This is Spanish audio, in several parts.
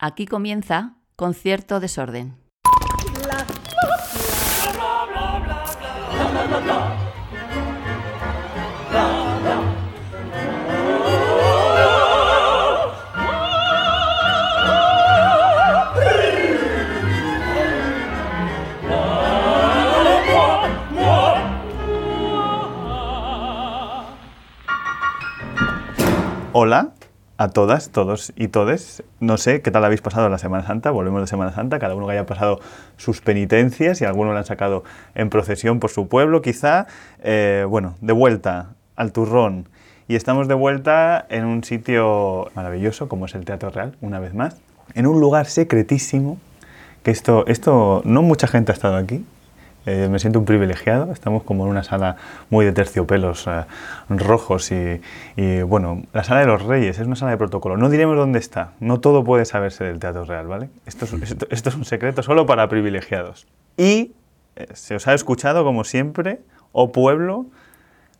Aquí comienza Concierto Desorden. Hola a todas, todos y todes. No sé qué tal habéis pasado la Semana Santa. Volvemos de Semana Santa, cada uno que haya pasado sus penitencias y algunos lo han sacado en procesión por su pueblo, quizá. Eh, bueno, de vuelta al turrón. Y estamos de vuelta en un sitio maravilloso como es el Teatro Real, una vez más. En un lugar secretísimo, que esto, esto no mucha gente ha estado aquí, eh, me siento un privilegiado. Estamos como en una sala muy de terciopelos eh, rojos y, y, bueno, la sala de los reyes es una sala de protocolo. No diremos dónde está. No todo puede saberse del Teatro Real, ¿vale? Esto es, esto, esto es un secreto solo para privilegiados. Y eh, se os ha escuchado, como siempre, oh pueblo,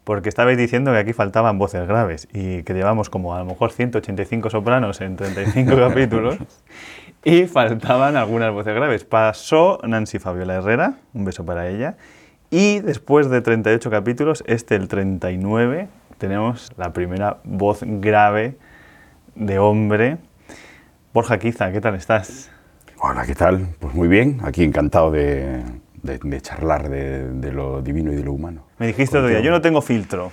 porque estabais diciendo que aquí faltaban voces graves y que llevamos como a lo mejor 185 sopranos en 35 capítulos y faltaban algunas voces graves. Pasó Nancy Fabiola Herrera, un beso para ella, y después de 38 capítulos, este el 39, tenemos la primera voz grave de hombre. Borja Quiza, ¿qué tal estás? Hola, ¿qué tal? Pues muy bien, aquí encantado de, de, de charlar de, de, lo divino y de lo humano. Me dijiste otro día, yo no tengo filtro.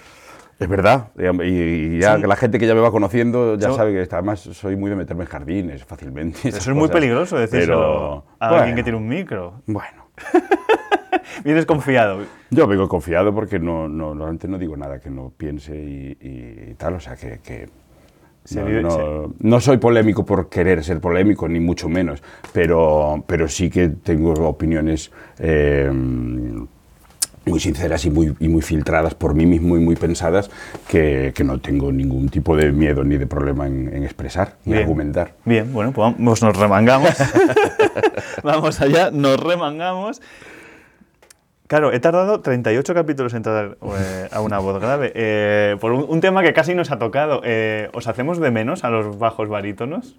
Es verdad, y, y ya sí. la gente que ya me va conociendo ya sabe que además soy muy de meterme en jardines fácilmente. Eso es muy peligroso pero, a bueno, alguien que tiene un micro. Bueno. Vienes confiado. Yo vengo confiado porque no, no, normalmente no digo nada que no piense y, y tal, o sea que, que no, vive, no, no, soy polémico por querer ser polémico, ni mucho menos, pero, pero sí que tengo opiniones eh, muy sinceras y muy, y muy filtradas por mí mismo y muy pensadas que, que, no tengo ningún tipo de miedo ni de problema en, en expresar ni argumentar. Bien, bueno, pues vamos, nos remangamos. vamos allá, nos remangamos. Claro, he tardado 38 capítulos en entrar eh, a una voz grave. Eh, por un, un, tema que casi nos ha tocado. Eh, ¿Os hacemos de menos a los bajos barítonos?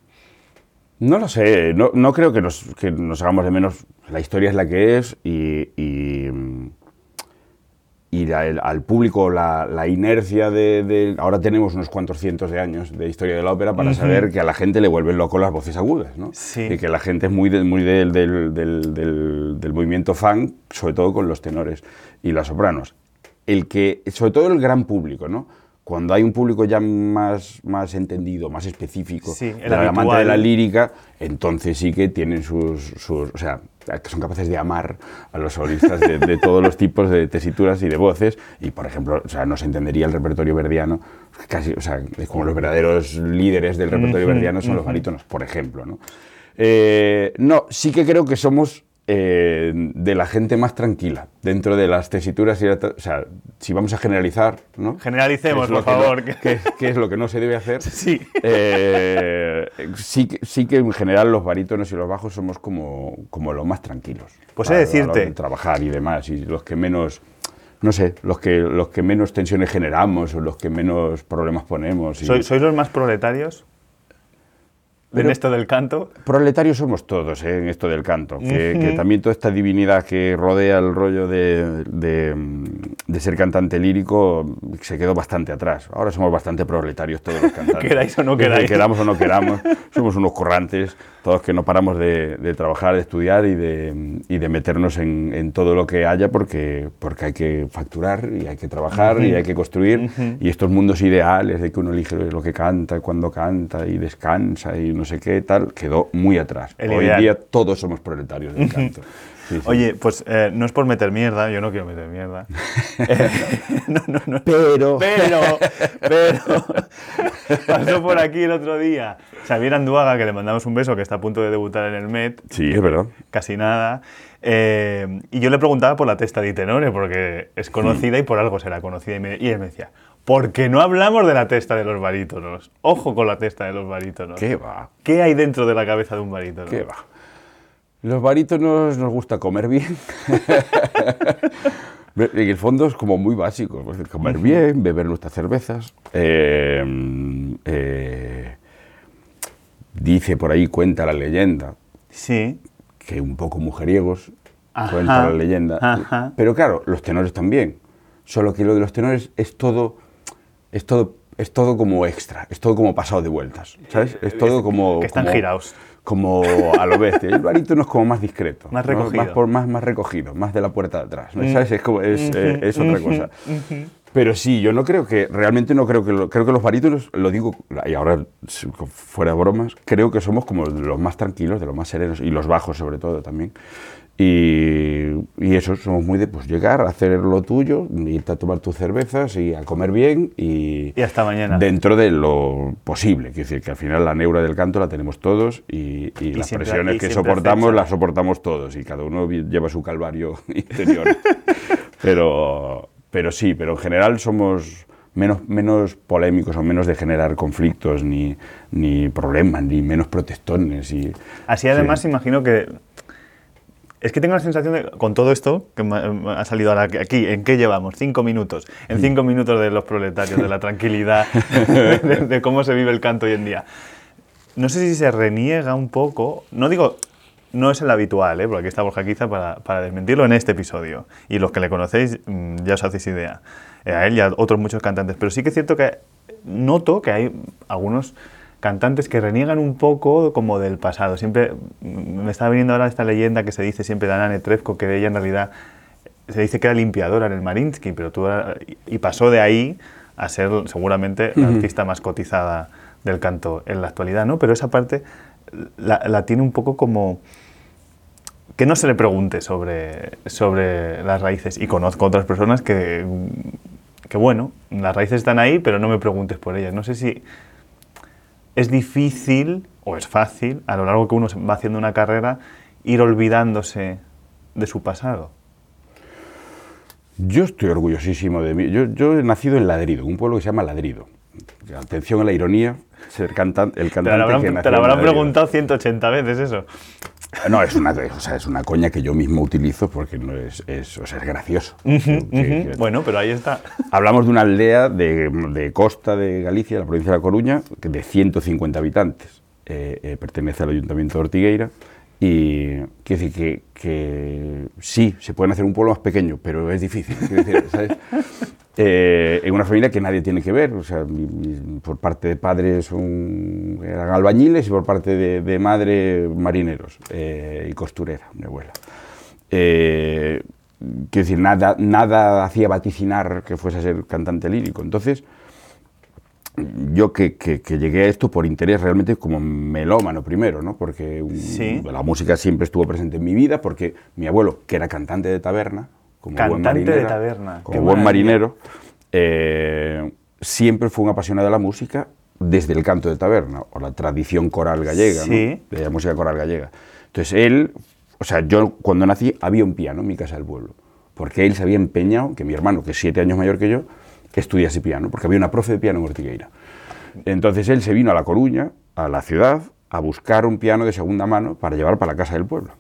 No lo sé, no, no creo que nos, que nos, hagamos de menos. La historia es la que es y, y, y la, el, al público la, la inercia de, de, Ahora tenemos unos cuantos cientos de años de historia de la ópera para uh -huh. saber que a la gente le vuelven loco las voces agudas, ¿no? Sí. Y que la gente es muy, de, muy del, del, del, del, movimiento fan, sobre todo con los tenores y las sopranos. El que, sobre todo el gran público, ¿no? Cuando hay un público ya más, más entendido, más específico, sí, el amante de la lírica, entonces sí que tienen sus, sus o sea, que son capaces de amar a los solistas de, de, todos los tipos de tesituras y de voces. Y, por ejemplo, o sea, no se entendería el repertorio verdiano, casi, o sea, como los verdaderos líderes del repertorio verdiano son los barítonos, por ejemplo. ¿no? Eh, no, sí que creo que somos eh, de la gente más tranquila dentro de las tesituras. Y la, o sea, si vamos a generalizar, ¿no? Generalicemos, por favor. No, ¿qué, ¿qué, es lo que no se debe hacer? Sí. Eh, sí, sí que en general los barítonos y los bajos somos como, como los más tranquilos. Pues he decirte. De trabajar y demás, y los que menos no sé, los que, los que menos tensiones generamos o los que menos problemas ponemos. Y... ¿Sois, ¿Sois los más proletarios? Pero en esto del canto. Proletarios somos todos ¿eh? en esto del canto, que, uh -huh. que, también toda esta divinidad que rodea el rollo de, de, de, ser cantante lírico se quedó bastante atrás. Ahora somos bastante proletarios todos los cantantes. queráis o no queráis. Queramos o no queramos, somos unos corrantes, todos que no paramos de, de trabajar, de estudiar y de, y de meternos en, en, todo lo que haya porque, porque hay que facturar y hay que trabajar uh -huh. y hay que construir. Uh -huh. Y estos mundos ideales de que uno elige lo que canta, cuando canta y descansa y no sé qué, tal, quedó muy atrás. El Hoy ideal. día todos somos proletarios del canto. Sí, sí. Oye, pues eh, no es por meter mierda, yo no quiero meter mierda. eh, no, no, no. Pero. Pero, pero. pasó por aquí el otro día Xavier Anduaga, que le mandamos un beso, que está a punto de debutar en el Met. Sí, es verdad. Casi nada. Eh, y yo le preguntaba por la testa de Tenore, porque es conocida y por algo será conocida. Y, me, y él me decía, ¿por qué no hablamos de la testa de los barítonos? Ojo con la testa de los barítonos. ¿Qué va? ¿Qué hay dentro de la cabeza de un barítono? ¿Qué va? Los barítonos nos gusta comer bien. en el fondo es como muy básico, pues, comer bien, beber nuestras cervezas, eh, eh, dice por ahí, cuenta la leyenda, Sí. que un poco mujeriegos, Ajá, cuenta la leyenda. ajá. Pero claro, los tenores también. Solo que lo de los tenores es todo, es todo, es todo como extra, es todo como pasado de vueltas, ¿sabes? Es todo como... que están como- girados. Como a lo bestia. El barítono es como más discreto. Más ¿no? recogido. Más, por- más, más recogido, más de la puerta de atrás. ¿no? ¿Sabes? Es, como, es, eh, es otra cosa. Pero sí, yo no creo que, realmente no creo que, lo- creo que los barítonos, lo digo, y ahora fuera de bromas, creo que somos como de los más tranquilos, de los más serenos, y los bajos sobre todo también. Y, y eso, somos muy de pues llegar, hacer lo tuyo, irte a tomar tus cervezas y a comer bien y, Y hasta mañana. dentro de lo posible. Quiero decir que al final la neura del canto la tenemos todos y, y las siempre- presiones que soportamos las soportamos todos y cada uno lleva su calvario interior. pero, pero sí, pero en general somos menos, menos polémicos o menos de generar conflictos ni, ni problemas, ni menos protestones. Y, Así además imagino que... Es que tengo la sensación de, con todo esto que ha salido ahora aquí, ¿en qué llevamos? Cinco minutos. En cinco minutos de los proletarios, de la tranquilidad, de, de cómo se vive el canto hoy en día. No sé si se reniega un poco, no digo, no es el habitual, ¿eh? porque aquí está Borja Quiza para, para desmentirlo en este episodio. Y los que le conocéis mm, ya os hacéis idea. Eh, a él y a otros muchos cantantes. Pero sí que es cierto que noto que hay algunos cantantes que reniegan un poco como del pasado. Siempre mm, me está viniendo ahora esta leyenda que se dice siempre de Ana Netrebko, que ella en realidad se dice que era limpiadora en el Marinsky, pero tú, y pasó de ahí a ser seguramente la artista más cotizada del canto en la actualidad, ¿no? Pero esa parte la, la tiene un poco como que no se le pregunte sobre, sobre las raíces. Y conozco otras personas que, que, bueno, las raíces están ahí, pero no me preguntes por ellas. No sé si es difícil o es fácil, a lo largo que uno va haciendo una carrera, ir olvidándose de su pasado. Yo estoy orgullosísimo de mí. Yo, he nacido en Ladrido, un pueblo que se llama Ladrido. Atención a la ironía, ser el Te cantante habrán, que te lo habrán preguntado 180 veces eso. No, es una, o sea, es una coña que yo mismo utilizo porque no es, es, o sea, es gracioso. Que- que- Bueno, pero ahí está. Hablamos de una aldea de, de costa de Galicia, la provincia de La Coruña, de 150 habitantes. Eh, eh, pertenece al Ayuntamiento de Ortigueira. Y quiero decir que, que sí, se puede hacer un pueblo más pequeño, pero es difícil. decir, ¿sabes? Eh, en una familia que nadie tiene que ver, o sea, mi- mi- por parte de padre son, eran albañiles y por parte de, de madre marineros eh, y costurera, mi abuela. Eh, quiero decir, nada, nada hacía vaticinar que fuese a ser cantante lírico. Entonces, yo que, que- que llegué a esto por interés realmente como melómano primero, ¿no? Porque un- Sí. la música siempre estuvo presente en mi vida, porque mi abuelo, que era cantante de taberna, como buen Cantante de taberna, como qué buen marinero, eh, siempre fue un apasionado de la música desde el canto de taberna, o la tradición coral gallega, de la música coral gallega. Entonces él, o sea, yo cuando nací había un piano en mi casa del pueblo, porque él se había empeñado que mi hermano, que es siete años mayor que yo, estudiase piano, porque había una profe de piano en Ortigueira. Entonces él se vino a La Coruña, a la ciudad, a buscar un piano de segunda mano para llevar para la casa del pueblo.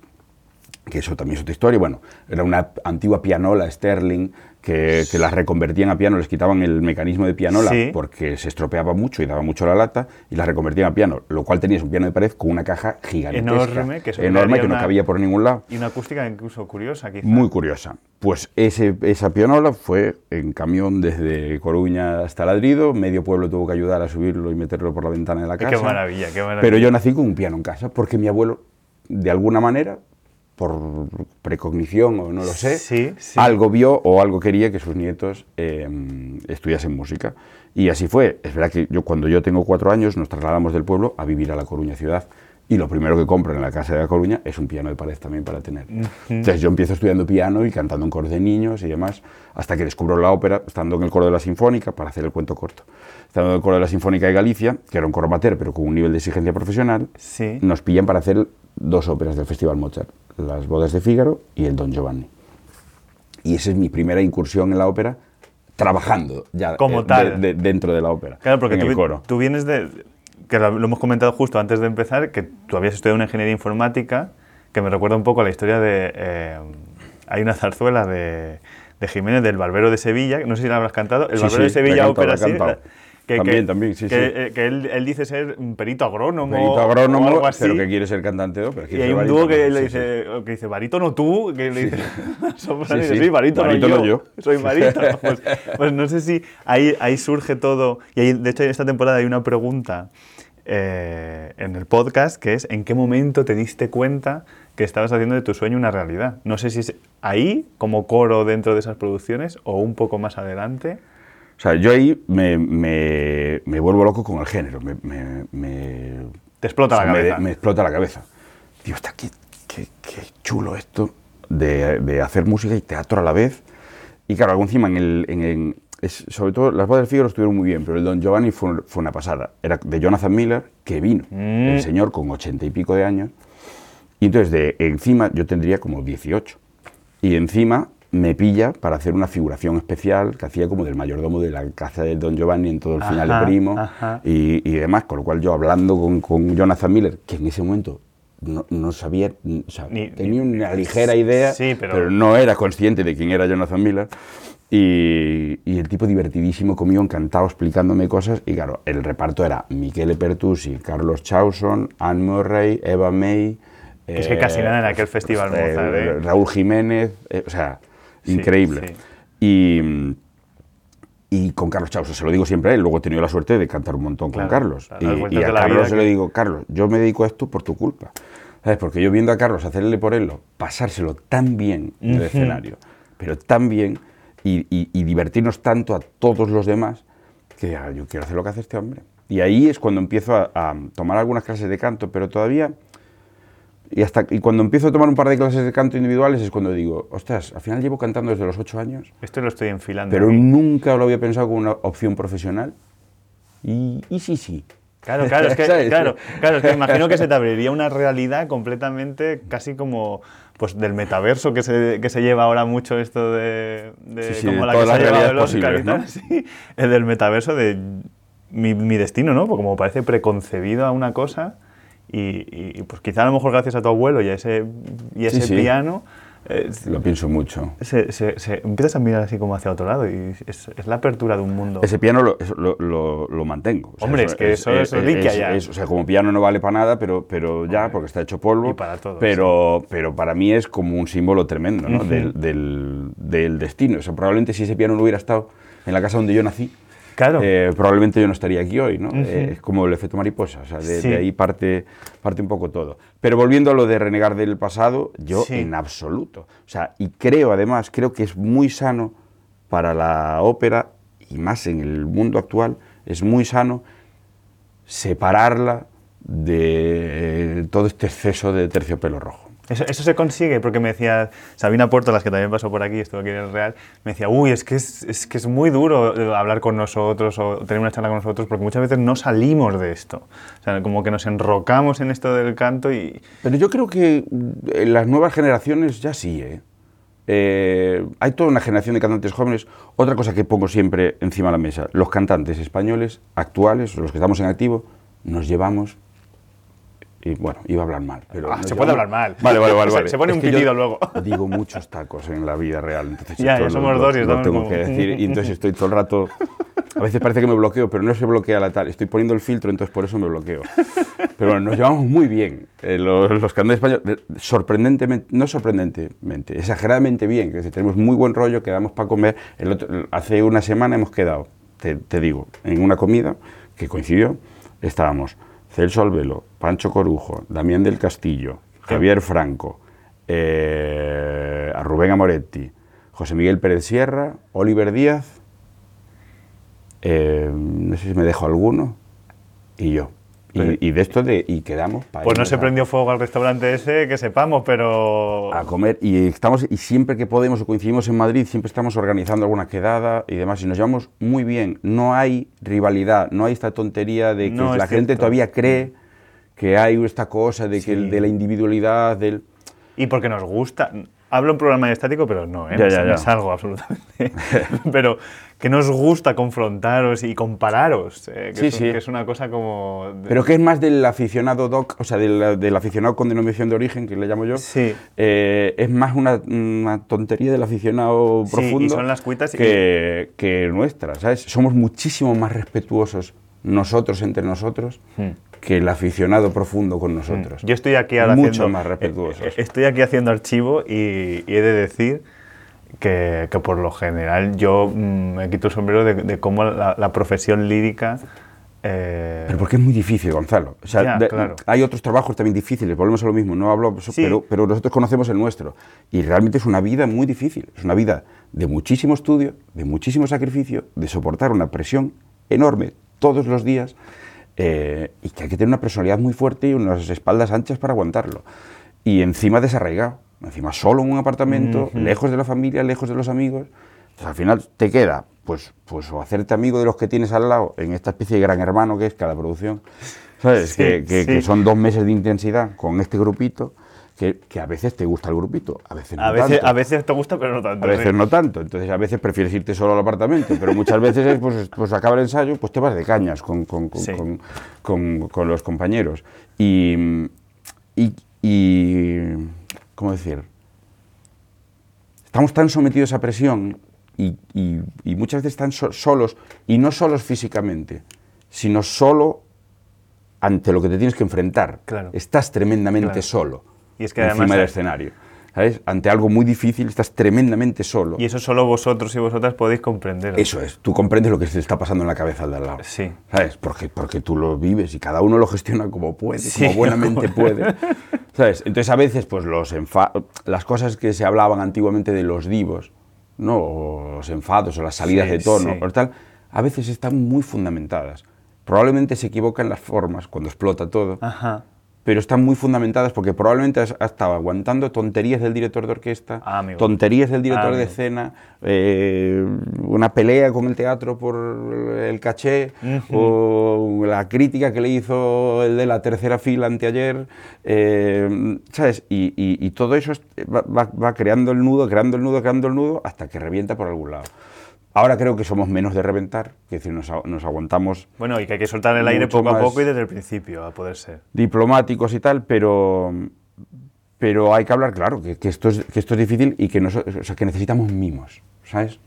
Que eso también es otra historia. Bueno, era una antigua pianola Sterling que, que las reconvertían a piano, les quitaban el mecanismo de pianola Sí. porque se estropeaba mucho y daba mucho la lata y las reconvertían a piano, lo cual tenías un piano de pared con una caja gigantesca, Enorme, que enorme que no una- cabía por ningún lado. Y una acústica incluso curiosa, quizá. Muy curiosa. Pues ese, esa pianola fue en camión desde Coruña hasta Ladrido, medio pueblo tuvo que ayudar a subirlo y meterlo por la ventana de la Qué casa. maravilla, qué maravilla. Pero yo nací con un piano en casa porque mi abuelo, de alguna manera, por precognición o no lo sé, Sí, sí. algo vio o algo quería que sus nietos eh, estudiasen música. Y así fue. Es verdad que yo cuando yo tengo cuatro años nos trasladamos del pueblo a vivir a La Coruña ciudad. Y lo primero que compro en la casa de La Coruña es un piano de pared también para tener. Entonces yo empiezo estudiando piano y cantando en coros de niños y demás, hasta que descubro la ópera, estando en el coro de la Sinfónica, para hacer el cuento corto. Estando en el coro de la Sinfónica de Galicia, que era un coro amateur, pero con un nivel de exigencia profesional, Sí. nos pillan para hacer dos óperas del Festival Mozart, Las bodas de Fígaro y El Don Giovanni. Y esa es mi primera incursión en la ópera, trabajando ya Como eh, de- tal. de- dentro de la ópera, Claro, porque en tú, el coro. tú vienes de. Que lo, hemos comentado justo antes de empezar, que tú habías estudiado una ingeniería informática, que me recuerda un poco a la historia de. eh, hay una zarzuela de, de Jiménez del Barbero de Sevilla, no sé si la habrás cantado, El Sí, Barbero de sí, he Sevilla ópera, sí, que, También, que- también, sí, que, sí. eh, que él, él dice ser un perito agrónomo. Perito o agrónomo, algo así. pero que quiere ser cantante de ópera. Y hay un dúo que le sí, dice, que dice, barítono tú, que le dice, Sí, sí, sí, barítono, barítono yo, yo. soy barítono. Pues, pues no sé si ahí, ahí surge todo, y ahí, de hecho en esta temporada hay una pregunta eh, en el podcast que es, ¿en qué momento te diste cuenta que estabas haciendo de tu sueño una realidad? No sé si es ahí, como coro dentro de esas producciones, o un poco más adelante. O sea, yo ahí me, me- me vuelvo loco con el género. Me, Te explota o sea, la cabeza. Me, explota la cabeza. Digo, está qué, qué- qué chulo esto de, de hacer música y teatro a la vez. Y claro, algo encima en el... en- en- es- sobre todo, las bodas del Fígaro estuvieron muy bien, pero el Don Giovanni fue, fue una pasada. Era de Jonathan Miller, que vino, Mm. el señor con ochenta y pico de años. Y entonces, de encima, yo tendría como 18. Y encima me pilla para hacer una figuración especial que hacía como del mayordomo de la casa de Don Giovanni en todo el final de Primo y, y demás. Con lo cual yo hablando con, con Jonathan Miller, que en ese momento no, no sabía, o sea, Ni- tenía una ligera idea, Sí, pero- no era consciente de quién era Jonathan Miller. Y, y el tipo divertidísimo conmigo, encantado explicándome cosas. Y claro, el reparto era Michele Pertusi, Carlos Chauson, Anne Murray, Eva May. Que es que casi nada en aquel festival Mozart, ¿eh? Raúl Jiménez, eh, o sea, Sí, increíble. sí. Y, y con Carlos Chauson, se lo digo siempre a él, luego he tenido la suerte de cantar un montón Claro, con Carlos. claro, y, a Carlos se lo que- digo, Carlos, yo me dedico a esto por tu culpa. ¿Sabes? Porque yo viendo a Carlos hacerle por él, pasárselo tan bien en el escenario, pero tan bien, y, y- y divertirnos tanto a todos los demás, que ah, yo quiero hacer lo que hace este hombre. Y ahí es cuando empiezo a, a tomar algunas clases de canto, pero todavía... Y, hasta, y cuando empiezo a tomar un par de clases de canto individuales es cuando digo, ostras, al final llevo cantando desde los ocho años, Esto lo estoy enfilando. pero nunca lo había pensado como una opción profesional. Y, y sí, sí. Claro, claro, es que, claro, claro, es que imagino que se te abriría una realidad completamente casi como pues del metaverso que se, que se lleva ahora mucho esto de, de Sí, como la que se ha llevado el Oscar y sí, el del metaverso de mi, mi destino, ¿no? Porque como parece preconcebido a una cosa y, y, pues quizá a lo mejor gracias a tu abuelo y a ese, y a ese piano eh, Lo pienso mucho. se, se- se- empiezas a mirar así como hacia otro lado y es, es la apertura de un mundo. Ese piano lo, eso lo, lo- lo mantengo. O sea, Hombre, es que eso es reliquia ya. o sea, como piano no vale para nada, pero, pero ya, porque está hecho polvo. Y para todo, Pero, pero para mí es como un símbolo tremendo ¿no? Ujú. del, del- del destino. O sea, probablemente si ese piano no hubiera estado en la casa donde yo nací, Claro. eh, probablemente yo no estaría aquí hoy, ¿no? Eh, es como el efecto mariposa, o sea, de, Sí. de ahí parte, parte un poco todo. Pero volviendo a lo de renegar del pasado, yo Sí. en absoluto. O sea, y creo además, creo que es muy sano para la ópera, y más en el mundo actual, es muy sano separarla de eh, todo este exceso de terciopelo rojo. Eso, se consigue, porque me decía Sabina Puerto, las que también pasó por aquí, estuvo aquí en el Real, me decía, uy, es que es, es que es muy duro eh, hablar con nosotros o tener una charla con nosotros, porque muchas veces no salimos de esto. O sea, como que nos enrocamos en esto del canto y... Pero yo creo que en las nuevas generaciones ya sí, ¿eh? Eh, hay toda una generación de cantantes jóvenes. Otra cosa que pongo siempre encima de la mesa, los cantantes españoles actuales, los que estamos en activo, nos llevamos... Y bueno, iba a hablar mal. Pero Ah, se puede hablar mal. Vale, vale, vale. Se- vale. se pone un que yo pitido luego. Digo muchos tacos en la vida real. Entonces Ya, ya somos lo- dos y lo tengo como- que decir. Y entonces estoy todo el rato... A veces parece que me bloqueo, pero no se bloquea la tal. Estoy poniendo el filtro, entonces por eso me bloqueo. Pero bueno, nos llevamos muy bien. eh, los, los cantantes españoles, de- sorprendentemente, no sorprendentemente, exageradamente bien. Que tenemos muy buen rollo, quedamos para comer. El otro- hace una semana hemos quedado, te, te digo, en una comida que coincidió. Estábamos Celso Albelo, Pancho Corujo, Damián del Castillo, Javier Franco, eh, a Rubén Amoretti, José Miguel Pérez Sierra, Oliver Díaz, eh, no sé si me dejo alguno, y yo. Y, y de esto de, y quedamos para Pues no se prendió fuego al restaurante ese, que sepamos, pero... a comer y estamos y siempre que podemos o coincidimos en Madrid siempre estamos organizando alguna quedada y demás y nos llevamos muy bien no hay rivalidad no hay esta tontería de que No, la gente cierto. todavía cree que hay esta cosa de que Sí. de la individualidad del Y porque nos gusta, hablo en programa estático, pero no, ¿eh? Ya, me, ya, me ya. salgo absolutamente. pero que nos gusta confrontaros y compararos, eh, que, Sí, es, sí. que es una cosa como... de- Pero que es más del aficionado doc, o sea, del, del aficionado con denominación de origen, que le llamo yo. Sí. Eh, es más una, una tontería del aficionado Sí, y profundo son las cuitas y- que, que nuestra, ¿sabes? Somos muchísimo más respetuosos nosotros entre nosotros Hmm. que el aficionado profundo con nosotros. Yo estoy aquí ahora Mucho haciendo, más respetuosos. eh, Estoy aquí haciendo archivo y, y he de decir que, que por lo general yo mm, me quito el sombrero de, de cómo la, la profesión lírica... eh, Pero porque es muy difícil, Gonzalo. O sea, Ya, de- claro. Hay otros trabajos también difíciles, volvemos a lo mismo, no hablo, Sí. pero, pero nosotros conocemos el nuestro. Y realmente es una vida muy difícil, es una vida de muchísimo estudio, de muchísimo sacrificio, de soportar una presión enorme todos los días eh, y que hay que tener una personalidad muy fuerte y unas espaldas anchas para aguantarlo. Y encima desarraigado, encima solo en un apartamento, lejos de la familia, lejos de los amigos. Entonces, al final te queda, pues, pues o hacerte amigo de los que tienes al lado en esta especie de gran hermano que es cada producción, ¿sabes? Sí, que, que- sí. que son dos meses de intensidad con este grupito, que, que a veces te gusta el grupito, a veces no a, veces, tanto. a veces te gusta, pero no tanto. A veces sí. no tanto, entonces a veces prefieres irte solo al apartamento, pero muchas veces es, pues, pues acaba el ensayo, pues te vas de cañas con, con- con- con- con- con los compañeros. Y, y, y- ¿cómo decir? Estamos tan sometidos a presión y, y- y muchas veces tan so- solos, y no solos físicamente, sino solo ante lo que te tienes que enfrentar. Claro. Estás tremendamente Claro. solo Y es que encima además del escenario. ¿Sabes? Ante algo muy difícil estás tremendamente solo. Y eso solo vosotros y vosotras podéis comprender. Eso es, tú comprendes lo que se está pasando en la cabeza al de al lado. Sí. ¿Sabes? Porque, porque tú lo vives y cada uno lo gestiona como puede, Sí, como buenamente como- puede. ¿Sabes? Entonces a veces pues los enfa- las cosas que se hablaban antiguamente de los divos, ¿no? O los enfados o las salidas Sí, de tono sí. o tal, a veces están muy fundamentadas. Probablemente se equivocan las formas cuando explota todo, Ajá. Pero están muy fundamentadas porque probablemente has, has estado aguantando tonterías del director de orquesta, Ah, tonterías del director Ah, de amigo. escena, eh, una pelea con el teatro por el caché, o la crítica que le hizo el de la tercera fila anteayer, eh, ¿sabes? Y, y- y todo eso es- va, va- va creando el nudo, creando el nudo, creando el nudo, hasta que revienta por algún lado. Ahora creo que somos menos de reventar, es decir, nos, aguantamos Bueno, y que hay que soltar el aire poco a poco y desde el principio, a poder ser. diplomáticos y tal, pero, pero hay que hablar claro, que, que esto, es, que esto es difícil y que, nos- o sea, que necesitamos mimos, ¿sabes?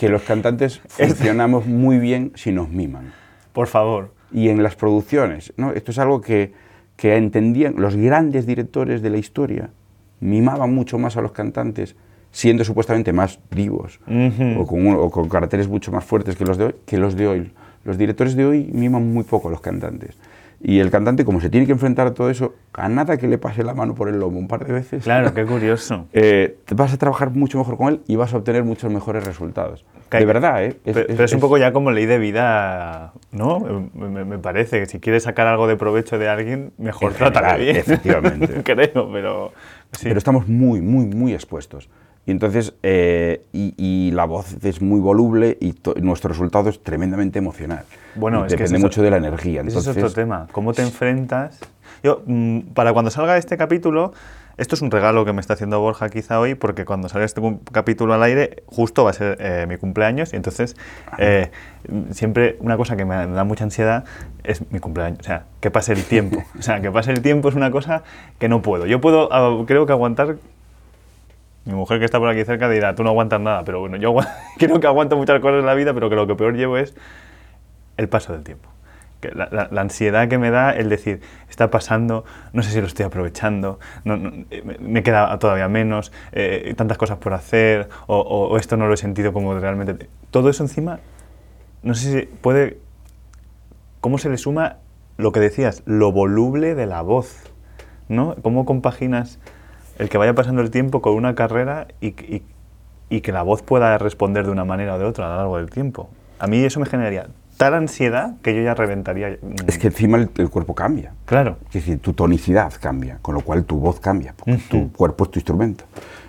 Que los cantantes funcionamos muy bien si nos miman. Por favor. Y en las producciones, ¿no? Esto es algo que, que entendían los grandes directores de la historia, mimaban mucho más a los cantantes, siendo supuestamente más vivos Ujú. o, con, o con caracteres mucho más fuertes que los de hoy. Que los de hoy. Los directores de hoy miman muy poco a los cantantes. Y el cantante, como se tiene que enfrentar a todo eso, a nada que le pase la mano por el lomo un par de veces, Claro, qué curioso. eh, vas a trabajar mucho mejor con él y vas a obtener muchos mejores resultados. Que- de verdad, ¿eh? Pero, pero es un poco ya como ley de vida, ¿no? Me, me- parece que si quieres sacar algo de provecho de alguien, mejor general, bien. efectivamente. Creo, pero sí. pero estamos muy, muy, muy expuestos. Y entonces, eh, y, y la voz es muy voluble y nuestro resultado es tremendamente emocional. Bueno, es que depende es eso- mucho de la energía. Entonces, es otro tema. ¿Cómo te enfrentas? Yo, mm, para cuando salga este capítulo, esto es un regalo que me está haciendo Borja quizá hoy, porque cuando salga este capítulo al aire, justo va a ser eh, mi cumpleaños, y entonces eh, mm, siempre una cosa que me da mucha ansiedad es mi cumpleaños. O sea, que pase el tiempo. O sea, que pase el tiempo es una cosa que no puedo. Yo puedo, ah, creo que aguantar mi mujer que está por aquí cerca dirá, tú no aguantas nada, pero bueno, yo creo que aguanto muchas cosas en la vida, pero que lo que peor llevo es el paso del tiempo. Que la, la- la ansiedad que me da el decir, está pasando, no sé si lo estoy aprovechando, no- no, eh, me queda todavía menos, eh, tantas cosas por hacer, o, o- o esto no lo he sentido como realmente... Todo eso encima, no sé si puede... ¿Cómo se le suma lo que decías, lo voluble de la voz? ¿No? ¿Cómo compaginas el que vaya pasando el tiempo con una carrera y, y- y que la voz pueda responder de una manera o de otra a lo largo del tiempo? A mí eso me generaría tal ansiedad que yo ya reventaría. mm, es que encima el, el cuerpo cambia. Claro. Es decir, tu tonicidad cambia, con lo cual tu voz cambia, porque tu cuerpo es tu instrumento.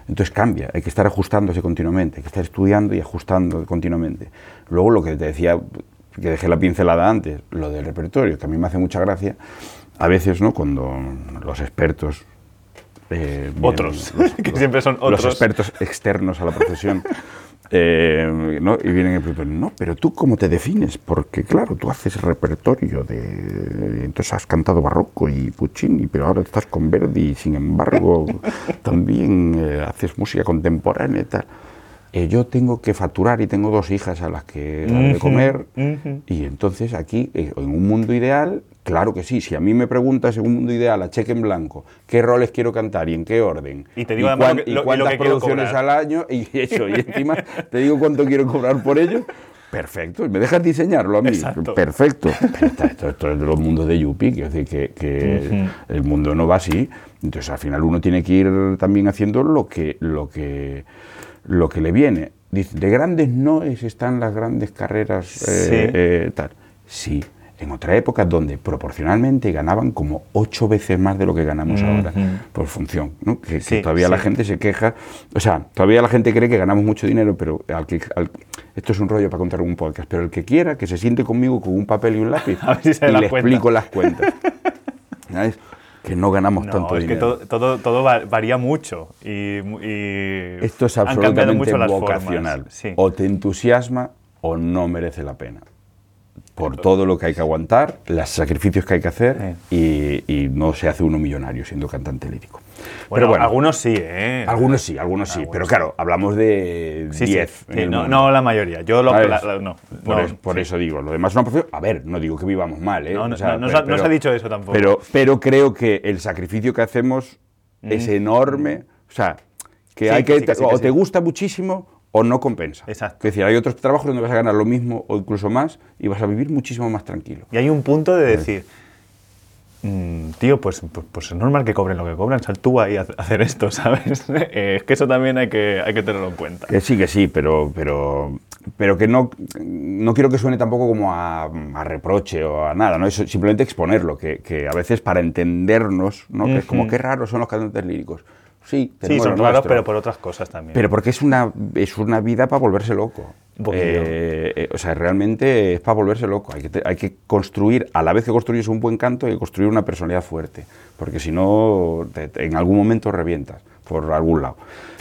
Entonces cambia, hay que estar ajustándose continuamente, hay que estar estudiando y ajustando continuamente. Luego lo que te decía, que dejé la pincelada antes, lo del repertorio, que a mí me hace mucha gracia, a veces, ¿no? Cuando los expertos eh, Otros, que siempre son otros. Los expertos externos a la profesión. eh, ¿no? Y vienen y preguntan, no, pero tú cómo te defines, porque claro, tú haces repertorio de... Entonces has cantado barroco y Puccini, pero ahora estás con Verdi y sin embargo también eh, haces música contemporánea y tal. Eh, yo tengo que facturar y tengo dos hijas a las que dar de Ujú, comer ujú. y entonces aquí, eh, en un mundo ideal, claro que sí, si a mí me preguntas en un mundo ideal, a cheque en blanco, qué roles quiero cantar y en qué orden, Y te digo además cuán- lo que- y lo- y lo cuántas que producciones al año, y eso, y encima te digo cuánto quiero cobrar por ello, perfecto, y me dejas diseñarlo a mí, Exacto. perfecto. Pero esto, esto- esto es de los mundos de Yupi, decir que, que el mundo no va así, entonces al final uno tiene que ir también haciendo lo que, lo que, lo que le viene. Dice, de grandes noes están las grandes carreras eh, Sí. eh, tal. Sí, en otra época donde proporcionalmente ganaban como ocho veces más de lo que ganamos ahora por función, ¿no? que, que Sí, todavía la sí. gente se queja, o sea, todavía la gente cree que ganamos mucho dinero, pero al que, al- esto es un rollo para contar un podcast, pero el que quiera que se siente conmigo con un papel y un lápiz A ver si y le cuenta. explico las cuentas. ¿Sabes? Que no ganamos No, tanto es que dinero. todo, todo, todo va- varía mucho y, y Esto es absolutamente vocacional. Sí. O te entusiasma o no merece la pena. Por todo lo que hay que aguantar, los sacrificios que hay que hacer y, y no se hace uno millonario siendo cantante lírico. Bueno, Pero bueno, algunos sí, ¿eh? algunos sí, algunos sí. Algunos pero sí. claro, hablamos de Sí, sí, 10. sí, en el no, no la mayoría. Yo lo la- la- no. Por, no, eso, por sí. eso digo, lo demás es una profesión. A ver, no digo que vivamos mal, ¿eh? No, no, O sea, pero- se ha- no se ha dicho eso tampoco. Pero, pero creo que el sacrificio que hacemos es enorme. O sea, que Mm. Sí, hay que que. sí, sí, o sí. te gusta muchísimo o no compensa. Exacto. Es decir, hay otros trabajos donde vas a ganar lo mismo o incluso más y vas a vivir muchísimo más tranquilo. Y hay un punto de decir, mm, tío, pues, pues, pues es normal que cobren lo que cobran, sal tú ahí a hacer esto, ¿sabes? Eh, es que eso también hay que, hay que tenerlo en cuenta. Que sí, que sí, pero, pero, pero que no, no quiero que suene tampoco como a, a reproche o a nada, ¿no? Es simplemente exponerlo, que, que a veces para entendernos, ¿no? Que es como qué raros son los cantantes líricos. Sí, Sí, son raros, pero por otras cosas también. Pero porque es una, es una vida para volverse loco. Eh, eh, o sea, realmente es para volverse loco. Hay que, te- hay que construir, a la vez que construyes un buen canto, hay que construir una personalidad fuerte. Porque si no, te- te- en algún momento revientas por algún lado.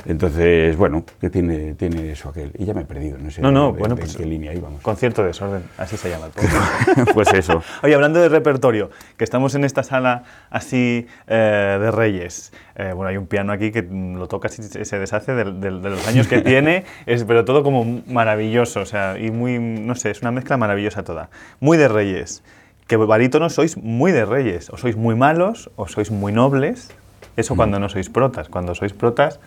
Entonces, bueno, que tiene, tiene eso aquel. Y ya me he perdido, no sé no, no, en- bueno, en pues qué línea íbamos. Concierto de desorden, así se llama el pues eso. Oye, hablando de repertorio, que estamos en esta sala así eh, de Reyes. Eh, bueno, hay un piano aquí que lo tocas y se deshace de, de- de los años que tiene, es, pero todo como maravilloso, o sea, y muy, no sé, es una mezcla maravillosa toda. Muy de Reyes. Que barítonos sois muy de Reyes, o sois muy malos, o sois muy nobles. Eso cuando no sois protas. Cuando sois protas,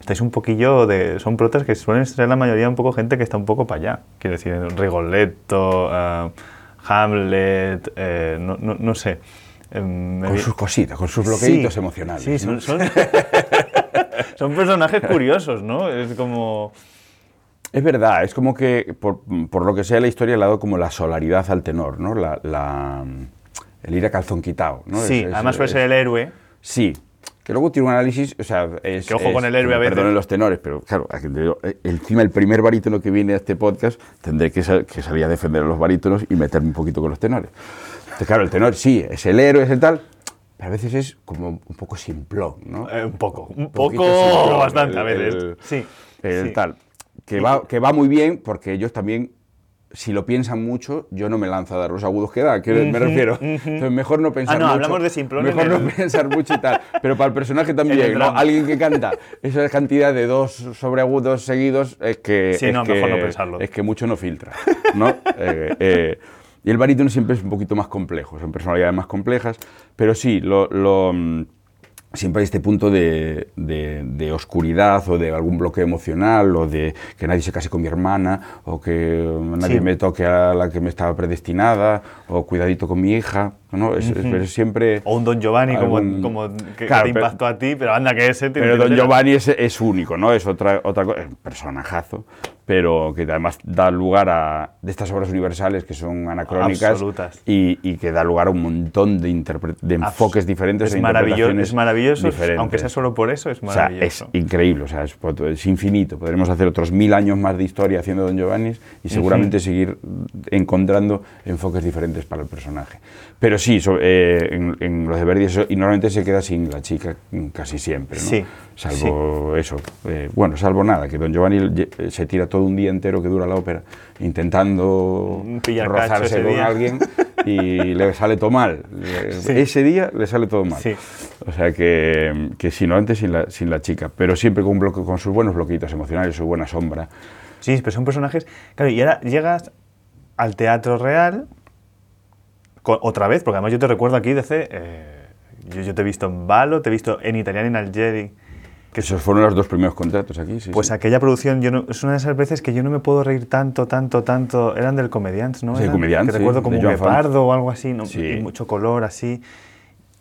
estáis un poquillo de. Son protas que suelen ser la mayoría un poco gente que está un poco para allá. Quiero decir, Rigoletto, eh, Hamlet, eh, no, no- no sé. Eh, Con sus cositas, con sus bloqueitos Sí, emocionales. Sí, ¿no? son, son, son personajes curiosos, ¿no? Es como. Es verdad, es como que, por, por lo que sea la historia, le ha dado como la solaridad al tenor, ¿no? La, la- el ir a calzón quitado, ¿no? sí, Es- es- además suele ser el héroe. Sí, que luego tiene un análisis, o sea, es... Que ojo con el héroe a veces. Perdonen los tenores, pero claro, eh, encima el primer barítono que viene a este podcast tendré que, sal- que salir a defender a los barítonos y meterme un poquito con los tenores. Entonces, claro, el tenor sí, es el héroe, es el tal, pero a veces es como un poco simplón, ¿no? Eh, un poco, un poco, simplón, bastante a veces. el- sí. el sí. tal. Que va, que va muy bien porque ellos también, si lo piensan mucho, yo no me lanzo a dar los agudos que da, que me Ujú, refiero. ujú. Entonces mejor no pensar Ah, no, mucho. hablamos de simplón Mejor no el- pensar mucho y tal. Pero para el personaje también, ¿no? Alguien que canta esa cantidad de dos sobreagudos seguidos es que... Sí, es no, que, mejor no pensarlo. Es que mucho no filtra, ¿no? Eh, eh, y el barítono siempre es un poquito más complejo, son personalidades más complejas, pero sí, lo... lo, mm, siempre hay este punto de, de- de oscuridad o de algún bloqueo emocional o de que nadie se case con mi hermana o que nadie Sí. me toque a la que me estaba predestinada o cuidadito con mi hija. ¿No? Es, es- es siempre... O un Don Giovanni como, algún- como que, que Claro, te pero- impactó a ti, pero anda que ese... tiene pero que Don Giovanni es, es único, ¿no? Es otra, otra cosa, es un personajazo, pero que además da lugar a de estas obras universales que son anacrónicas Absolutas. y, y que da lugar a un montón de, de enfoques diferentes Es e maravilloso, es maravilloso diferentes. aunque sea solo por eso, es O sea, es maravilloso. increíble, o sea, es, es infinito. Podremos hacer otros mil años más de historia haciendo Don Giovanni y seguramente seguir encontrando enfoques diferentes para el personaje. Pero sí, so- eh, en, en los de Verdi eso, y normalmente se queda sin la chica casi siempre, ¿no? Sí, Salvo eso, eh, bueno, salvo nada, que Don Giovanni eh, se tira todo un día entero que dura la ópera intentando rozarse con día. alguien y le sale todo mal. Sí. Ese día le sale todo mal. Sí. O sea que, que sí, no antes sin la, sin la chica, pero siempre con, un bloque, con sus buenos bloqueitos emocionales, su buena sombra. Sí, pero son personajes. Claro, y ahora llegas al teatro real co- otra vez, porque además yo te recuerdo aquí desde. eh, yo, yo te he visto en Balo, te he visto en Italiano en Algeri. Que esos fueron los dos primeros contratos aquí, sí. Pues sí. aquella producción, yo no- es una de esas veces que yo no me puedo reír tanto, tanto, tanto. Eran del Comedians, ¿no? Sí, Comedians, Que sí, recuerdo como un guepardo o algo así, ¿no? Sí. Y mucho color así.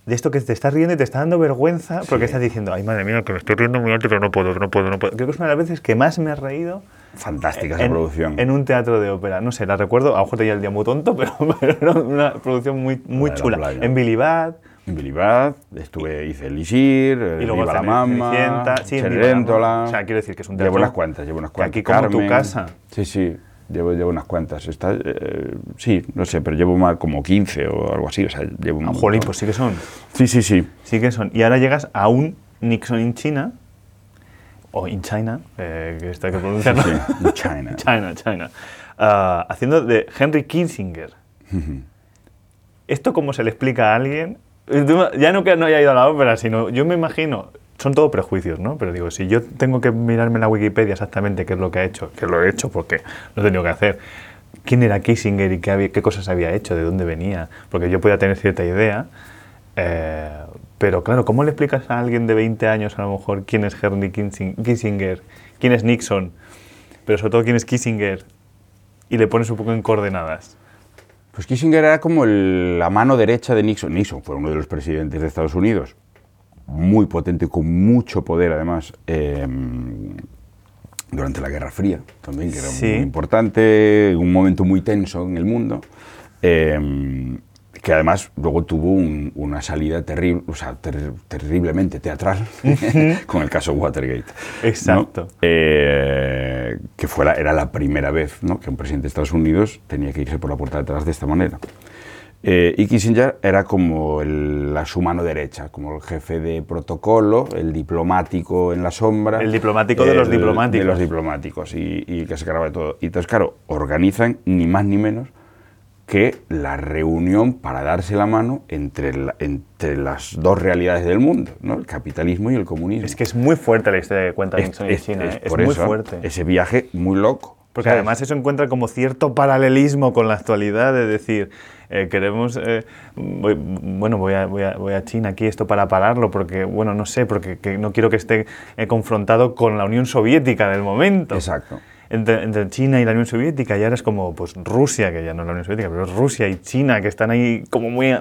De esto que te estás riendo y te está dando vergüenza porque estás diciendo, ay madre mía, que me estoy riendo muy alto, pero no puedo, no puedo, no puedo. Creo que es una de las veces que más me he reído Fantástica esa en, producción. en un teatro de ópera. No sé, la recuerdo, a lo mejor tenía el día muy tonto, pero, pero era una producción muy, muy La la chula. playa. En Billy Bad, En Billy Bad, estuve, hice el Isir, Y luego Viva la Mama, sí, en la. O sea, quiero decir que es un Llevo teatro unas cuantas, llevo unas cuantas. aquí como tu Carmen. casa. Sí, sí, llevo, llevo unas cuantas. Está, eh, sí, no sé, pero llevo más como 15 o algo así. O sea, llevo un Ah, jolín, pues sí que son. Sí, sí, sí. Sí que son. Y ahora llegas a un Nixon in China, o in China, eh, que hay que pronunciarlo. Sí, China. China, China. Ah, haciendo de Henry Kissinger. ¿Esto cómo se le explica a alguien? Ya no que no haya ido a la ópera, sino yo me imagino, son todo prejuicios, ¿no? Pero digo, si yo tengo que mirarme en la Wikipedia exactamente qué es lo que ha hecho, que lo he hecho porque lo he tenido que hacer, quién era Kissinger y qué, había- qué cosas había hecho, de dónde venía, porque yo podía tener cierta idea, eh, pero claro, ¿cómo le explicas a alguien de 20 años a lo mejor quién es Henry Kissing- Kissinger, quién es Nixon, pero sobre todo quién es Kissinger, y le pones un poco en coordenadas? Pues Kissinger era como el- la mano derecha de Nixon. Nixon fue uno de los presidentes de Estados Unidos, muy potente, con mucho poder además, eh, durante la Guerra Fría también, que era Sí. muy importante, un momento muy tenso en el mundo, eh, que además luego tuvo un- una salida terrible, o sea, ter- terriblemente teatral con el caso Watergate. ¿no? Exacto. Eh, que fuera, era la primera vez ¿no? que un presidente de Estados Unidos tenía que irse por la puerta de atrás de esta manera. Eh, y Kissinger era como el- la, su mano derecha, como el jefe de protocolo, el diplomático en la sombra. El diplomático de los diplomáticos. De los diplomáticos, y, y que se cargaba de todo. Y entonces, claro, organizan ni más ni menos que la reunión para darse la mano entre, la- entre las dos realidades del mundo, ¿no? el capitalismo y el comunismo. Es que es muy fuerte la historia que cuenta Nixon en Es- China, es ¿eh? es, por muy eso, fuerte. Ese viaje muy loco. Porque ¿sabes? además eso encuentra como cierto paralelismo con la actualidad, de decir, eh, queremos, eh, voy- bueno, voy a, voy, a, voy a China aquí esto para pararlo, porque, bueno, no sé, porque que no quiero que esté eh, confrontado con la Unión Soviética del momento. Exacto. Entre, entre China y la Unión Soviética, y ahora es como, pues, Rusia, que ya no es la Unión Soviética, pero es Rusia y China, que están ahí como muy...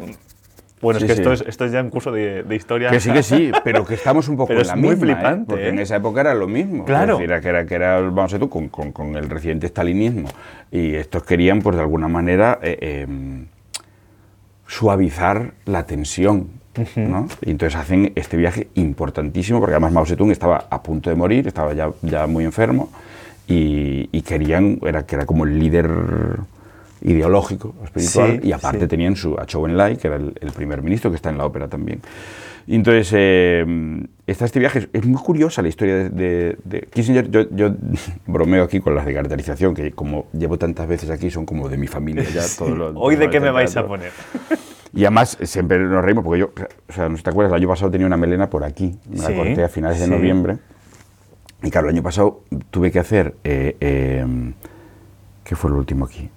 Bueno, Sí, es que sí. esto, es, esto es ya un curso de, de historia. Que sí, que sí, pero que estamos un poco Pero en es la muy misma, ¿eh? flipante, porque ¿eh? en esa época era lo mismo. Claro. Es decir, que era, que era vamos a decir tú, con, con- con el reciente stalinismo. Y estos querían, pues de alguna manera, eh, eh, suavizar la tensión. ¿no? Y entonces hacen este viaje importantísimo, porque además Mao Zedong estaba a punto de morir, estaba ya, ya muy enfermo, y, y querían, era, que era como el líder ideológico, espiritual, Sí, y aparte sí. tenían su, a Chou Enlai, que era el, el primer ministro, que está en la ópera también. Y entonces, eh, está este viaje, es, muy curiosa la historia de, de- de Kissinger. Yo, yo bromeo aquí con las de caracterización, que como llevo tantas veces aquí, son como de mi familia ya. todos los- Hoy de qué me vais a poner. Y además siempre nos reímos, porque yo, o sea, no te acuerdas, el año pasado tenía una melena por aquí, me la Sí, corté a finales de sí. noviembre. Y claro, el año pasado tuve que hacer, eh, eh, ¿qué fue lo último aquí?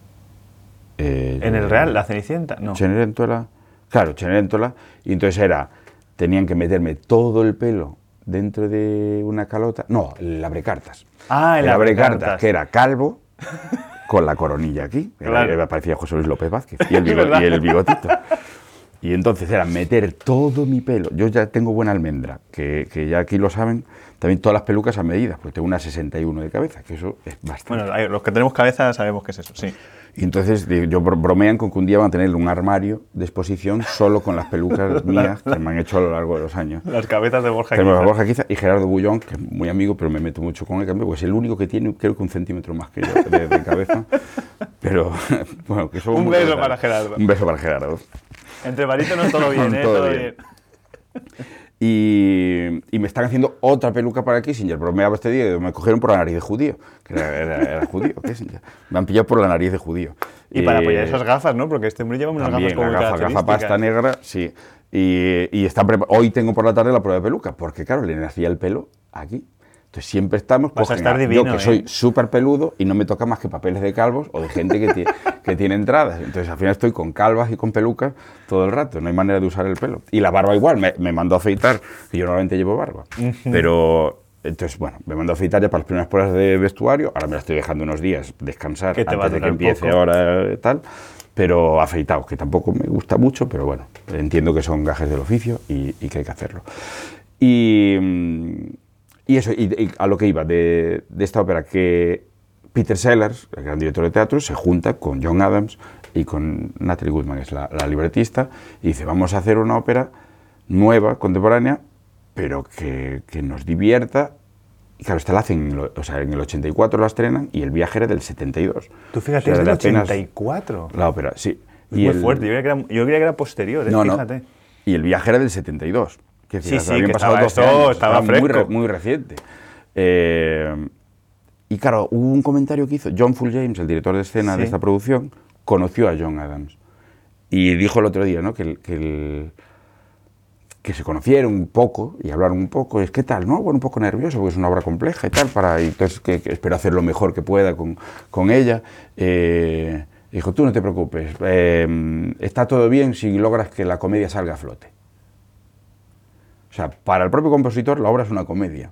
Eh, ¿En el Real, la Cenicienta? No. Cenerentola. Claro, Cenerentola. Y entonces era, tenían que meterme todo el pelo dentro de una calota. No, el abrecartas. Ah, el abrecartas. que era calvo, con la coronilla aquí. Claro. era- parecía José Luis López Vázquez. Y el, y el bigotito. Y entonces era meter todo mi pelo. Yo ya tengo buena almendra, que, que ya aquí lo saben. También todas las pelucas a medidas, porque tengo una 61 de cabeza, que eso es bastante. Bueno, los que tenemos cabeza sabemos qué es eso, sí. Y entonces yo bro- bromean con que un día van a tener un armario de exposición solo con las pelucas mías que me han hecho a lo largo de los años. Las cabezas de Borja Tenemos a Quizá. Borja Quiza y Gerardo Bullón, que es muy amigo, pero me meto mucho con él, porque es el único que tiene, creo que un centímetro más que yo de, de cabeza. Pero, bueno, que somos Un beso para Gerardo. Un beso para Gerardo. Entre barítonos todo bien, ¿eh? Todo Todo bien. bien. Y, y me están haciendo otra peluca para Kissinger, pero me daba este día que me cogieron por la nariz de judío, que era, era- era judío, Kissinger. Me han pillado por la nariz de judío. Y para Eh, apoyar esas gafas, ¿no? Porque este hombre lleva unas También, gafas como gafa, gafa pasta negra, sí. Y, y está hoy tengo por la tarde la prueba de peluca, porque claro, le nacía el pelo aquí. Entonces siempre estamos, Vas a estar divino, yo que ¿eh? soy súper peludo y no me toca más que papeles de calvos o de gente que, tie- que tiene entradas. Entonces al final estoy con calvas y con pelucas todo el rato, no hay manera de usar el pelo. Y la barba igual, me, me mandó a afeitar, que yo normalmente llevo barba. Pero entonces, bueno, me mandó a afeitar ya para las primeras pruebas de vestuario, ahora me la estoy dejando unos días descansar va a antes de que empiece poco. ahora y tal, pero afeitado, que tampoco me gusta mucho, pero bueno, entiendo que son gajes del oficio y, y que hay que hacerlo. Y, mm, y eso, y, y a lo que iba de, de esta ópera, que Peter Sellers, el gran director de teatro, se junta con John Adams y con Natalie Woodman, que es la, la libretista, y dice, vamos a hacer una ópera nueva, contemporánea, pero que, que nos divierta. Y claro, esta la hacen, en o sea, en el 84 la estrenan y el viaje era del 72. Tú fíjate, O sea, es del era apenas 84. La ópera, sí. Es muy fuerte. Yo creía, que era, yo creía que era posterior, ¿eh? No, no. fíjate. Y el viaje era del 72. Que Sí, sí, que pasado estaba 12 esto, años, estaba muy, fresco. muy reciente. Eh, y claro, hubo un comentario que hizo John Full James, el director de escena Sí. de esta producción, conoció a John Adams. Y dijo el otro día, ¿no? Que, el- que, el- que se conocieron un poco y hablaron un poco. Es que tal, ¿no? Bueno, un poco nervioso porque es una obra compleja y tal. Para, y entonces que, que espero hacer lo mejor que pueda con, con ella. Eh, dijo, tú no te preocupes, eh, está todo bien si logras que la comedia salga a flote. O sea, para el propio compositor la obra es una comedia.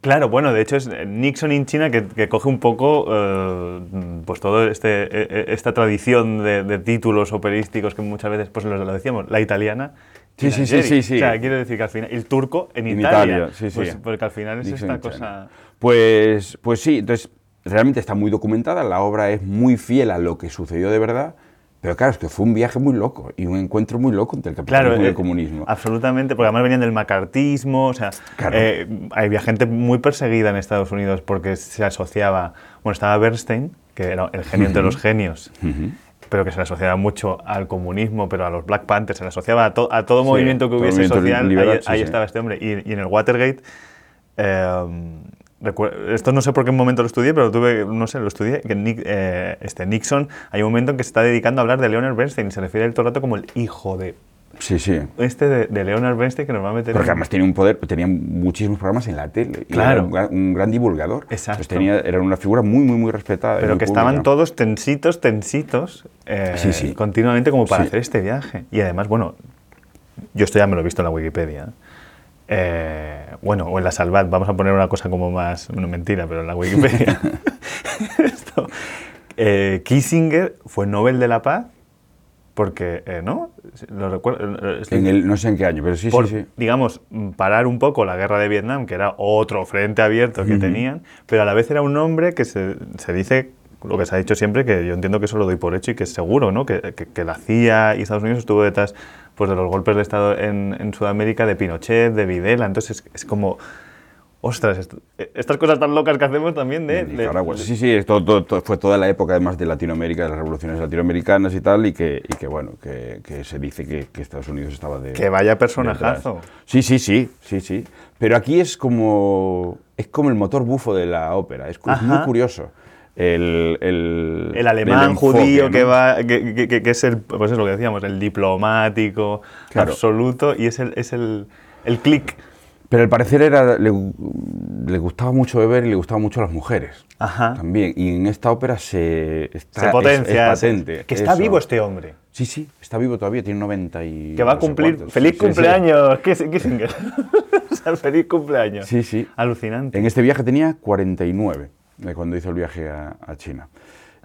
Claro, bueno, de hecho es Nixon in China que, que coge un poco eh, pues todo este eh, eh, esta tradición de, de títulos operísticos que muchas veces pues lo, lo decíamos, la italiana. Sí, sí, sí, sí, sí. O sea, quiero decir que al final el turco en, En Italia, Italia, sí, sí. pues, porque al final es Nixon esta cosa. Pues, pues sí, entonces realmente está muy documentada, la obra es muy fiel a lo que sucedió de verdad, pero claro, es que fue un viaje muy loco y un encuentro muy loco entre el capitalismo Claro, y eh, el comunismo. absolutamente, porque además venían del macartismo, o sea, Claro. eh, había gente muy perseguida en Estados Unidos porque se asociaba, bueno, estaba Bernstein, que era el genio entre los genios, Ujú. pero que se le asociaba mucho al comunismo, pero a los Black Panthers, se le asociaba a, to- a todo Sí, movimiento que todo hubiese movimiento social, liberal, ahí, sí, ahí sí. estaba este hombre. Y, y en el Watergate, eh, esto no sé por qué momento lo estudié, pero tuve, no sé, lo estudié, que Nick- eh, este Nixon, hay un momento en que se está dedicando a hablar de Leonard Bernstein y se refiere a él todo el rato como el hijo de Sí, sí. este de, de Leonard Bernstein que meter Porque además tenía un poder, tenía muchísimos programas en la tele. y Claro. era un, gran- un gran divulgador. Exacto. Tenía, era una figura muy, muy, muy respetada. y pero que estaban todos tensitos, tensitos, eh, Sí, sí. continuamente como para Sí. hacer este viaje. Y además, bueno, yo esto ya me lo he visto en la Wikipedia. Eh, bueno, o en la Salvat, vamos a poner una cosa como más, no mentira, pero en la Wikipedia. Esto, eh, Kissinger fue Nobel de la Paz porque, eh, ¿no? Lo recuerdo. eh, En el, no sé en qué año, pero sí, por, sí, sí. digamos, parar un poco la guerra de Vietnam, que era otro frente abierto que tenían, pero a la vez era un hombre que se, se dice, lo que se ha dicho siempre, que yo entiendo que eso lo doy por hecho y que es seguro, ¿no? Que, que, que la CIA y Estados Unidos estuvo detrás pues, de los golpes de Estado en, en Sudamérica, de Pinochet, de Videla, entonces es, es como... Ostras, esto- eh, estas cosas tan locas que hacemos también de... De- Nicaragua. Sí, sí, es todo- todo- fue toda la época además de Latinoamérica, de las revoluciones latinoamericanas y tal, y que, y que bueno, que, que se dice que, que Estados Unidos estaba de... Que vaya personajazo. detrás. Sí, sí, sí, sí, sí. Pero aquí es como, es como el motor bufo de la ópera, es, muy curioso. El, el, el alemán enfoque, judío ¿no? que va que, que- que- es el pues es lo que decíamos el diplomático Claro. absoluto y es el es el, el clic Pero al parecer era, le, le gustaba mucho beber y le gustaba mucho las mujeres. Ajá. También. Y en esta ópera se, está, se es- potencia es patente. que está eso. vivo este hombre Sí, sí, está vivo todavía, tiene 90 y... que va a cumplir cuántos. feliz Sí, sí, sí. cumpleaños Kiss- Kissinger o sea, feliz cumpleaños Sí, sí. alucinante En este viaje tenía 49, de cuando hizo el viaje a, a China.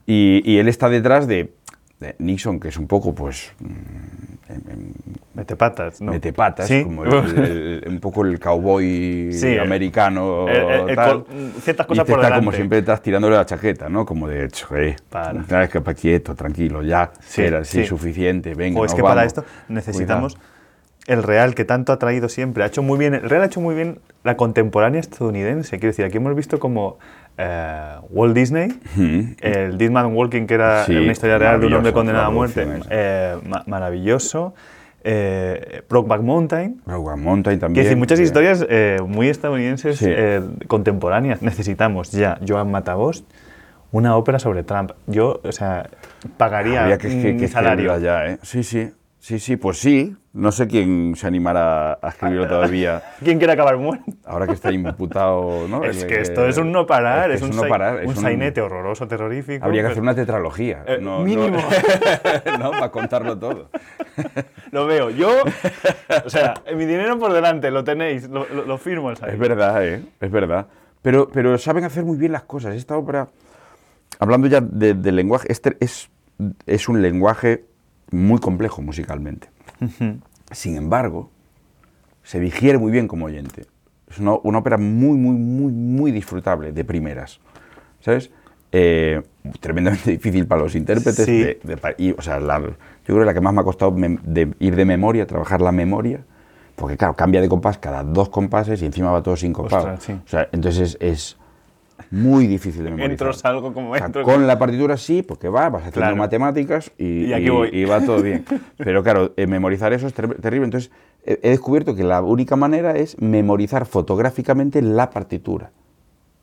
Y, y él está detrás de, de Nixon, que es un poco, pues, mm, mete patas no mete patas, sí como el- el- un poco el cowboy Sí, americano. el- el- el tal. ciertas Y cosas este por está como siempre estás tirándole la chaqueta, ¿no? Como de hecho, eh, Para. quieto, tranquilo, ya, Sí, era sí. suficiente, venga, o es nos que para vamos. esto necesitamos Cuidado. El Real que tanto ha traído siempre. Ha hecho muy bien, el Real ha hecho muy bien la contemporánea estadounidense. Quiero decir, aquí hemos visto como eh, Walt Disney, el Dead Man Walking, que era Sí, una historia real de un hombre condenado a muerte, eh, ma- maravilloso. eh, Brokeback Mountain. Brokeback Mountain Quiero también. decir, muchas historias eh, muy estadounidenses Sí. contemporáneas. Necesitamos ya, Joan Matabost, una ópera sobre Trump. Yo, o sea, pagaría Habría que, que, mi que salario. ya, ¿eh? Sí, sí. Sí, sí, pues sí. No sé quién se animará a escribirlo todavía. ¿Quién quiere acabar muerto? Ahora que está imputado, ¿no? Es El- que esto es un no parar, que es, un, no parar. es un sainete horroroso, terrorífico. Habría que hacer una tetralogía. Eh, no, mínimo. No, no, para contarlo todo. Lo veo. Yo, o sea, mi dinero por delante, lo tenéis, lo, lo- lo firmo el Es sainete. verdad, ¿eh? Es verdad. Pero, pero saben hacer muy bien las cosas. Esta ópera, hablando ya de- del lenguaje, este es, es un lenguaje muy complejo musicalmente. Sin embargo, se digiere muy bien como oyente. Es una, una ópera muy, muy, muy, muy disfrutable de primeras. ¿Sabes? Eh, tremendamente difícil para los intérpretes. Sí. de- de y, o sea, la- yo creo que la que más me ha costado mem- de ir de memoria, trabajar la memoria, porque claro, cambia de compás cada dos compases y encima va todo sincopado. Ostras, sí. O sea, entonces es, es muy difícil de memorizar. Entro, salgo como O sea, entro. con la partitura sí, porque va, vas haciendo Claro. matemáticas y, Y aquí y- voy. y va todo bien. Pero claro, eh, memorizar eso es ter- terrible. Entonces he, he descubierto que la única manera es memorizar fotográficamente la partitura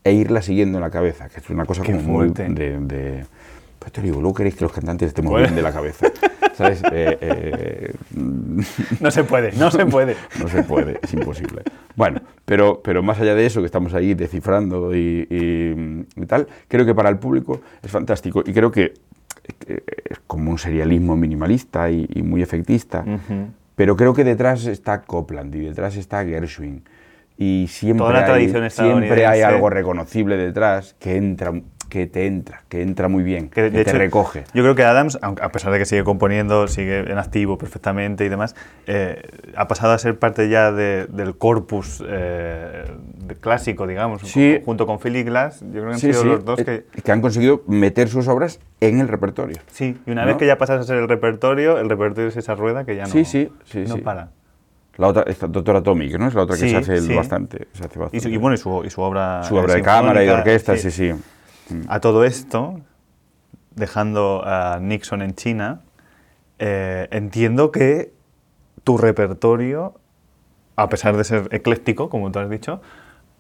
e irla siguiendo en la cabeza, que es una cosa Qué como muy de... de pues te digo, luego queréis que los cantantes estemos bien de la cabeza. ¿Sabes? Eh, eh, No se puede, no se puede. no se puede, es imposible. Bueno, pero, pero más allá de eso, que estamos ahí descifrando y, y- y tal, creo que para el público es fantástico y creo que es como un serialismo minimalista y, y muy efectista, pero creo que detrás está Copland y detrás está Gershwin y siempre, Toda la hay, tradición siempre hay algo reconocible detrás que entra que te entra, que entra muy bien, que, Que, te hecho, recoge. Yo creo que Adams, a pesar de que sigue componiendo, sigue en activo perfectamente y demás, eh, ha pasado a ser parte ya de- del corpus eh, clásico, digamos, Sí. junto con Philly Glass. Yo creo que han Sí, sido sí, los dos eh, que... que han conseguido meter sus obras en el repertorio. Sí, y una ¿no? vez que ya pasas a ser el repertorio, el repertorio es esa rueda que ya no, Sí, sí, sí, no sí. para. La otra, esta doctora Atomic, ¿no? Es la otra que Sí, se hace sí. bastante. Se hace Y, bastante. su, y bueno, y su, y su obra Su obra de cámara y de orquesta, sí, sí. A todo esto, dejando a Nixon en China, eh, entiendo que tu repertorio, a pesar de ser ecléctico, como tú has dicho,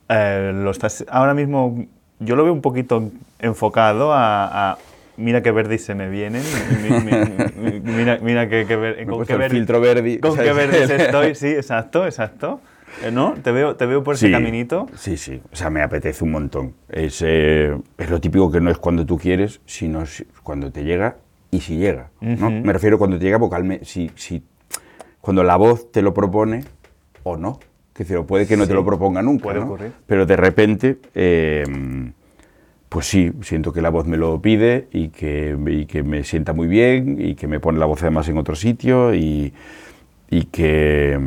eh, lo estás ahora mismo, yo lo veo un poquito enfocado a, a, mira qué verdes se me vienen, mi- mi- mi- mira, mira qué, qué ver- con qué el verde- filtro verde, con qué verdes estoy, sí, exacto, exacto. Eh, ¿No? Te veo, te veo por ese Sí, caminito. Sí, sí. O sea, me apetece un montón. Es, eh, es lo típico que no es cuando tú quieres, sino si- cuando te llega y si llega. ¿no? Ujú. Me refiero cuando te llega vocalmente, si, si, cuando la voz te lo propone o no. Que decir, puede que no te lo proponga nunca. puede ¿no? ocurrir. Pero de repente, eh, pues sí, siento que la voz me lo pide y que, y que me sienta muy bien y que me pone la voz además en otro sitio y, y que,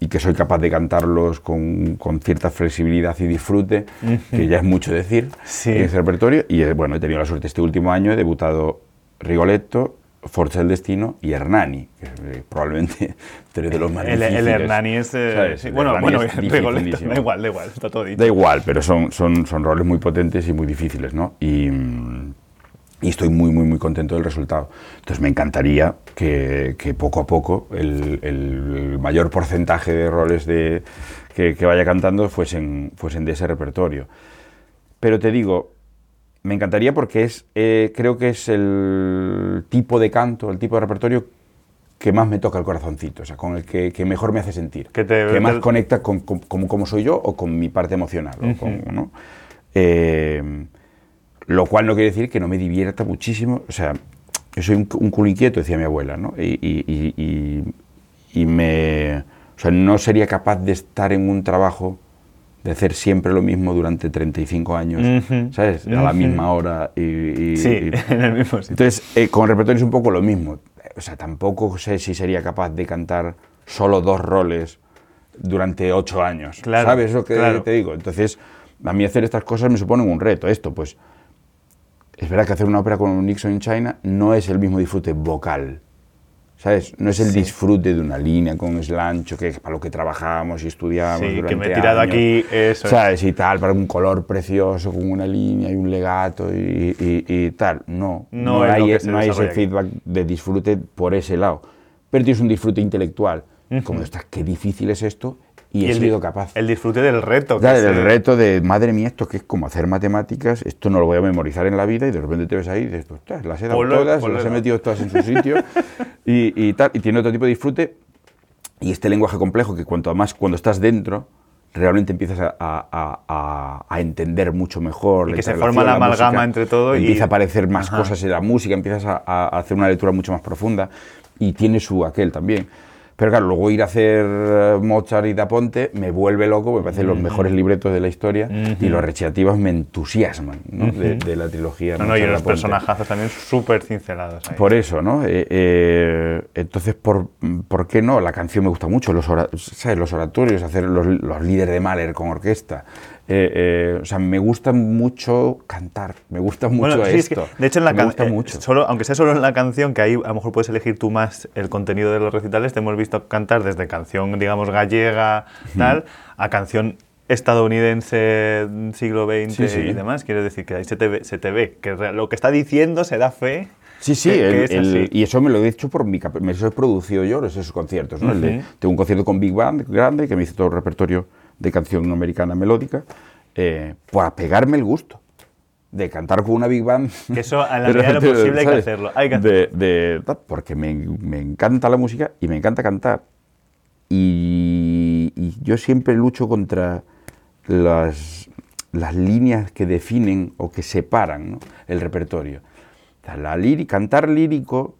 y que soy capaz de cantarlos con, con cierta flexibilidad y disfrute, que ya es mucho decir Sí. en ese repertorio. Y eh, bueno, he tenido la suerte este último año, he debutado Rigoletto, Forza del Destino y Hernani, que eh, probablemente tres de los más El, el difíciles. Hernani es... eh, sí, El bueno, Hernani bueno, es Rigoletto, da igual, da igual, está todo dicho. Da igual, pero son, son, son roles muy potentes y muy difíciles, ¿no? Y, mm, y estoy muy, muy, muy contento del resultado. Entonces me encantaría que, que poco a poco el, el mayor porcentaje de roles de, que, que vaya cantando fuesen, fuesen de ese repertorio. Pero te digo, me encantaría porque es, eh, creo que es el tipo de canto, el tipo de repertorio que más me toca el corazoncito, o sea, con el que, que mejor me hace sentir, Que te- más te- conecta con, con- como, como soy yo o con mi parte emocional. o con- ¿no? Eh, lo cual no quiere decir que no me divierta muchísimo, o sea, yo soy un, un culo inquieto, decía mi abuela, ¿no? Y, y- y- y- y me... O sea, no sería capaz de estar en un trabajo, de hacer siempre lo mismo durante 35 años, Ujú, ¿sabes? A la misma hora y... Sí, y- en el mismo sitio. entonces, eh, con el repertorio es un poco lo mismo. O sea, tampoco sé si sería capaz de cantar solo dos roles durante ocho años. Claro, ¿Sabes lo que claro. te digo? Entonces, a mí hacer estas cosas me suponen un reto. Esto, pues, es verdad que hacer una ópera con Nixon in China no es el mismo disfrute vocal. ¿Sabes? No es el Sí. disfrute de una línea con slancho, que es para lo que trabajamos y estudiamos. Sí, que me he tirado años. aquí, eso es. ¿Sabes? Y tal, para un color precioso, con una línea y un legato y, y- y tal. No, No no, hay, se no hay ese aquí. feedback de disfrute por ese lado. pero tienes un disfrute intelectual. Como estás, qué difícil es esto y, he el, sido capaz. El disfrute del reto. es, el reto de, madre mía, esto que es como hacer matemáticas, esto no lo voy a memorizar en la vida y de repente te ves ahí y dices, "Ostras, las he dado todas, las he metido todas en su sitio y, y tal, y tiene otro tipo de disfrute y este lenguaje complejo que cuanto más cuando estás dentro realmente empiezas a, a- a- a- a entender mucho mejor Y que se forma la amalgama entre todo y- empieza a aparecer más Ajá. cosas en la música empiezas a hacer una lectura mucho más profunda y tiene su aquel también pero claro, luego ir a hacer eh, Mozart y Da Ponte me vuelve loco, me parecen los mejores libretos de la historia y los recitativos me entusiasman ¿no? de, de la trilogía. No, no, y los personajazos también súper cincelados ahí. Por eso, ¿no? Eh, eh, entonces, ¿por, por qué no? La canción me gusta mucho, los, ora- ¿sabes? los oratorios, hacer los, los líderes de Mahler con orquesta. Eh, eh, o sea, me gusta mucho cantar, me gusta mucho Bueno, sí, es que, esto. de hecho, en la me gusta eh, mucho. Solo, aunque sea solo en la canción, que ahí a lo mejor puedes elegir tú más el contenido de los recitales, te hemos visto cantar desde canción, digamos, gallega, tal, a canción estadounidense mm, siglo XX Sí, sí. y demás. Quiero decir que ahí se te ve, se te ve que lo que está diciendo se da fe. Sí, sí, que- que el- es el- y eso me lo he hecho por mi me los he producido yo, esos conciertos. ¿no? El de- tengo un concierto con Big Band grande que me hizo todo el repertorio de canción americana melódica eh, para pegarme el gusto de cantar con una Big Band. Que eso, a la medida de lo posible, hay que hacerlo, hay que De- de- ta- porque me, me encanta la música y me encanta cantar. Y, y yo siempre lucho contra las, las líneas que definen o que separan ¿no? el repertorio. La líri- cantar lírico,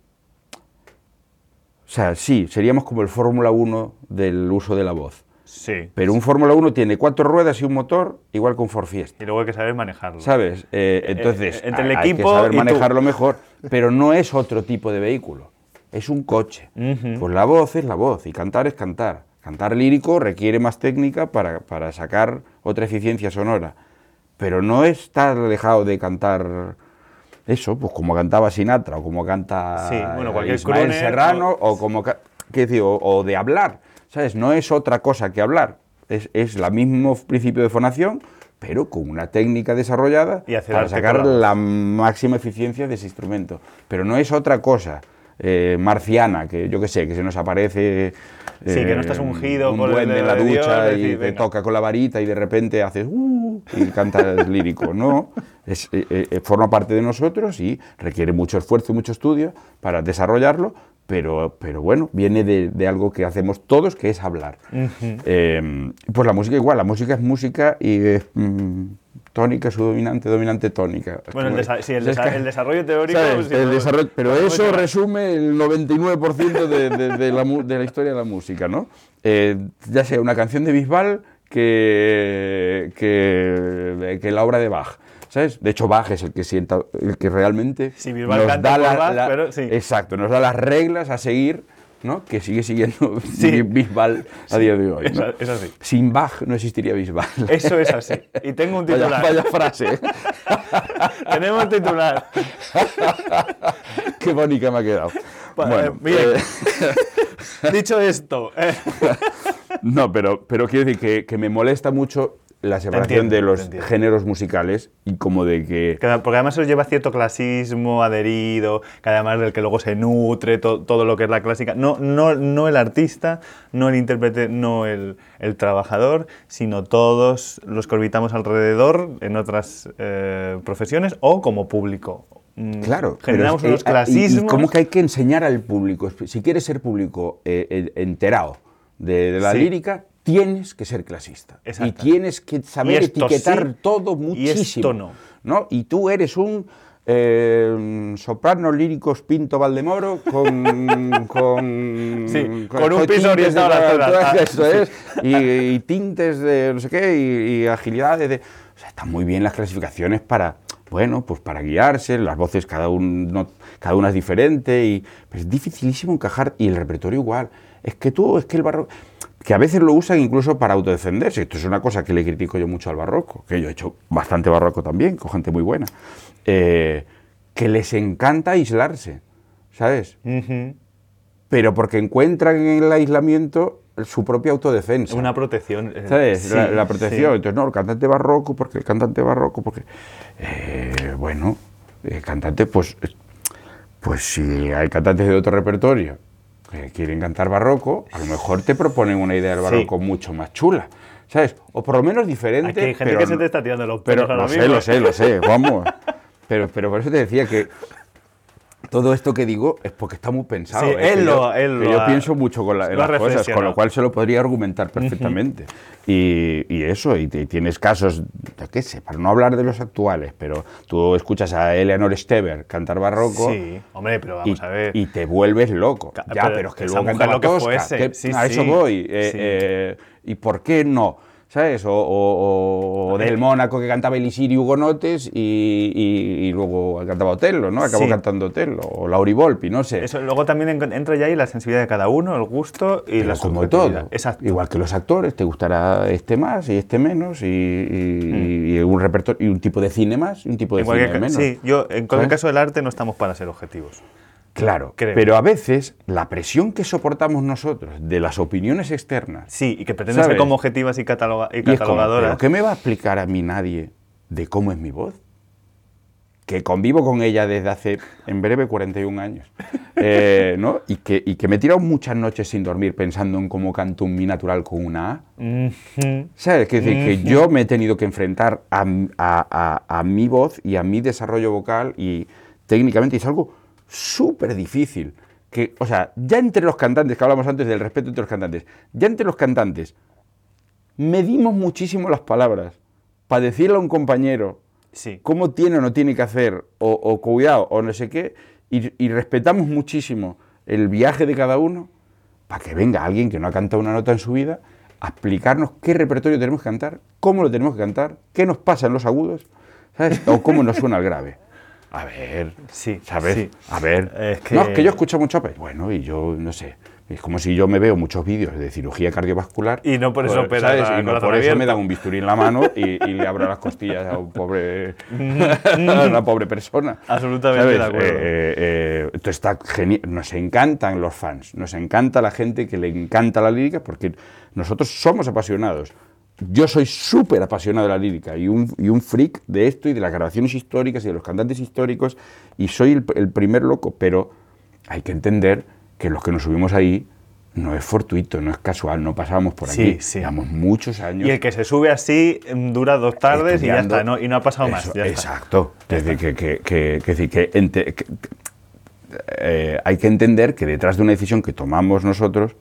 o sea, sí, seríamos como el Fórmula 1 del uso de la voz. Sí. Pero un Fórmula 1 tiene cuatro ruedas y un motor, igual que un Ford Fiesta. Y luego hay que saber manejarlo. ¿Sabes? Eh, entonces, eh, entre el hay- equipo que saber y tú. manejarlo mejor, pero no es otro tipo de vehículo, es un coche. Pues la voz es la voz y cantar es cantar. Cantar lírico requiere más técnica para, para sacar otra eficiencia sonora, pero no estar dejado de cantar eso, pues como cantaba Sinatra o como canta Sí, bueno, cualquier Ismael Serrano o- o como decir, o, o de hablar, ¿sabes? No es otra cosa que hablar, es, es el mismo principio de fonación, pero con una técnica desarrollada Y para sacar la máxima eficiencia de ese instrumento. Pero no es otra cosa eh, marciana, que yo qué sé, que se nos aparece... Sí, que no estás ungido un por el duende en la de Dios, ducha y decir, te venga. toca con la varita y de repente haces uh, y cantas lírico. No, es, eh, eh, forma parte de nosotros y requiere mucho esfuerzo y mucho estudio para desarrollarlo, pero, pero bueno, viene de, de algo que hacemos todos, que es hablar. Eh, pues la música igual, la música es música y es mm, tónica, subdominante, dominante, tónica. Bueno, el, desa- sí, el, desa- desarrollo teórico. pues, desarrollo- pero eso resume el 99% de, la, mu- de la historia de la música, ¿no? Eh, ya sea una canción de Bisbal que, que, que la obra de Bach. ¿Sabes? De hecho, Bach es el que sienta, el que realmente Sí, Bisbal canta por Bach, pero sí. Exacto, nos da las reglas a seguir, ¿no? Que sigue siguiendo Sí. Bisbal a día de hoy. ¿no? Es- así. Sin Bach no existiría Bisbal. Eso es así. Y tengo un Vaya, titular. vaya frase. ¿eh? Tenemos titular. Qué bonita me ha quedado. Bueno, eh, miren. eh, Dicho esto, eh, No, pero, pero quiero decir que, que me molesta mucho la separación entiendo, de los géneros musicales y como de que... que- porque además eso lleva cierto clasismo adherido, que además del que luego se nutre to- todo lo que es la clásica. No, no, no el artista, no el intérprete, no el, el trabajador, sino todos los que orbitamos alrededor en otras eh, profesiones o como público. Mm, Claro, pero generamos es- unos eh, y- clasismos. Y, como que hay que enseñar al público, si quieres ser público eh, enterado de, de la Sí. lírica, tienes que ser clasista. Y tienes que saber Y etiquetar sí, todo y muchísimo. esto no. ¿no? Y tú eres un eh, soprano lírico Pinto Valdemoro con... con Sí, con un piso orientado a la ciudad. Eso es. Y, y tintes de no sé qué, y, y agilidades de... O sea, están muy bien las clasificaciones para, bueno, pues para guiarse, las voces cada, uno, cada una es diferente, y, pero es dificilísimo encajar, y el repertorio igual. Es que tú, es que el barroco... Que a veces lo usan incluso para autodefenderse. Esto es una cosa que le critico yo mucho al barroco, que yo he hecho bastante barroco también, con gente muy buena. Eh, que les encanta aislarse, ¿sabes? Pero porque encuentran en el aislamiento su propia autodefensa. Una protección. eh, ¿Sabes? sí, la, la protección. sí. Entonces, no, el cantante barroco, porque el cantante barroco, porque. eh, bueno, el cantante, pues. Pues si hay cantantes de otro repertorio que quieren cantar barroco, a lo mejor te proponen una idea del barroco mucho más chula, ¿sabes? O por lo menos diferente. Aquí hay gente pero que se te está tirando los pero pelos ahora lo sé, lo sé, lo sé, vamos. Pero, pero por eso te decía que todo esto que digo es porque está muy pensado. Sí, ¿eh? él Que lo- yo, él que lo yo ha- pienso mucho con la- en las cosas, con lo cual se lo podría argumentar perfectamente. y, y eso, y, te- tienes casos, yo qué sé, para no hablar de los actuales, pero tú escuchas a Eleanor Steber cantar barroco. Sí, hombre, pero Y, vamos a ver. y te vuelves loco. Ca- ya, pero pero, es que luego cantaba lo que tosca, fuese, que- sí, a eso voy. eh, eh, ¿Y por qué no? ¿Sabes? O, o- o del Mónaco que cantaba Elisir y Hugonotes y, y- y luego cantaba Otello, ¿no? Acabó Sí. cantando Otello. O Lauri Volpi, no sé. Eso, luego también en- entra ya ahí la sensibilidad de cada uno, el gusto y Pero la como todo. Exacto. Igual que los actores, te gustará este más y este menos y, y- y un repertorio y un tipo de cine más y un tipo de En cine menos. sí, yo en cualquier ¿Sabes? caso del arte no estamos para ser objetivos. Claro, Creo. pero a veces la presión que soportamos nosotros de las opiniones externas Sí, y que pretenden ser como objetivas y, cataloga- y Y como, catalogadoras. ¿pero qué me va a explicar a mí nadie de cómo es mi voz? Que convivo con ella desde hace, en breve, 41 años. Eh, ¿no? y, que, y que me he tirado muchas noches sin dormir pensando en cómo canto un mi natural con una A. ¿Sabes? Es decir, que yo me he tenido que enfrentar a, a- a- a mi voz y a mi desarrollo vocal y técnicamente es algo súper difícil. Que, o sea, ya entre los cantantes, que hablamos antes del respeto entre los cantantes, ya entre los cantantes medimos muchísimo las palabras para decirle a un compañero Sí. cómo tiene o no tiene que hacer, o, o cuidado, o no sé qué, y, y respetamos muchísimo el viaje de cada uno para que venga alguien que no ha cantado una nota en su vida a explicarnos qué repertorio tenemos que cantar, cómo lo tenemos que cantar, qué nos pasa en los agudos, ¿sabes? O cómo nos suena el grave. A ver, Sí, ¿sabes? sí. A ver. Es que- No, es que yo escucho mucho. pues, Bueno, y yo no sé. Es como si yo me veo muchos vídeos de cirugía cardiovascular. Y no por eso pues, operas ¿sabes? Y no por eso me dan un bisturí en la mano y, y le abro las costillas a un pobre a una pobre persona. Absolutamente de acuerdo. Eh, eh, eh, esto está genial. Nos encantan los fans, nos encanta la gente que le encanta la lírica porque nosotros somos apasionados. Yo soy súper apasionado de la lírica y un, y un freak de esto y de las grabaciones históricas y de los cantantes históricos y soy el, el primer loco, pero hay que entender que los que nos subimos ahí no es fortuito, no es casual, no pasábamos por Sí, aquí. sí. Llevamos muchos años. Y el que se sube así mm, dura dos tardes y ya está, ¿no? y no ha pasado más. Ya exacto. Es decir, que, que, que- que decir, que ente- que- eh, hay que entender que detrás de una decisión que tomamos nosotros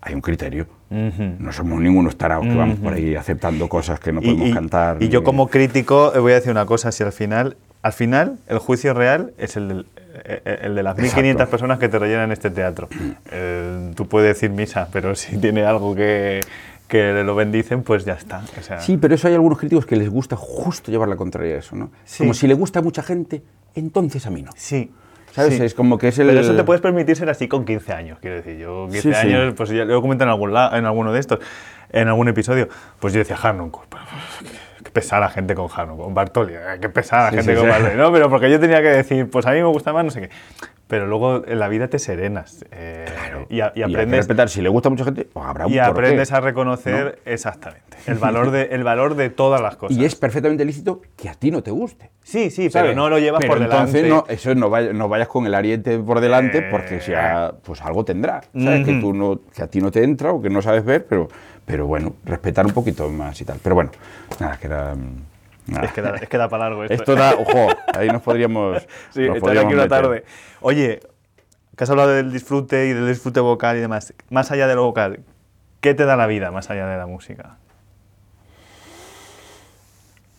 hay un criterio. No somos ningunos tarados que vamos por ahí aceptando cosas que no Y- podemos y, cantar. y yo como crítico eh, voy a decir una cosa, si al final, al final el juicio real es el, del- eh, eh, el de las 1.500 Exacto. personas que te rellenan este teatro. Eh, tú puedes decir misa, pero si tiene algo que, que lo bendicen, pues ya está. O sea, Sí, pero eso hay algunos críticos que les gusta justo llevar la contraria a eso, ¿no? Sí. Como si le gusta a mucha gente, entonces a mí no. sí. ¿Sabes? sí. Es como que es el... Pero eso te puedes permitir ser así con 15 años, quiero decir. Yo 15 Sí, sí. años, pues ya lo he comentado en, algún en alguno de estos, en algún episodio, pues yo decía pero, Qué pesada gente con Harnoncourt, con Bartoli, eh, qué pesada Sí, gente sí, con sí. Bartoli. No, pero porque yo tenía que decir, pues a mí me gusta más, no sé qué. Pero luego en la vida te serenas eh, y, a- y Y hay que aprendes, respetar, si le gusta a mucha gente, pues habrá un y aprendes a reconocer exactamente el valor, de, el valor de todas las cosas. Y es perfectamente lícito que a ti no te guste. sí, sí, ¿sabes? pero no lo llevas Pero por entonces delante. no, eso no, vaya- no vayas con el ariete por delante Eh. porque si a- pues algo tendrá. ¿sabes? que, tú no, que a ti no te entra o que no sabes ver, pero, pero bueno, respetar un poquito más y tal. Pero bueno, nada, que era... Es que da, es que da para largo esto. Esto da, ojo, ahí nos podríamos... Sí, nos podríamos aquí una meter. tarde. Oye, que has hablado del disfrute y del disfrute vocal y demás. Más allá de lo vocal, ¿qué te da la vida más allá de la música?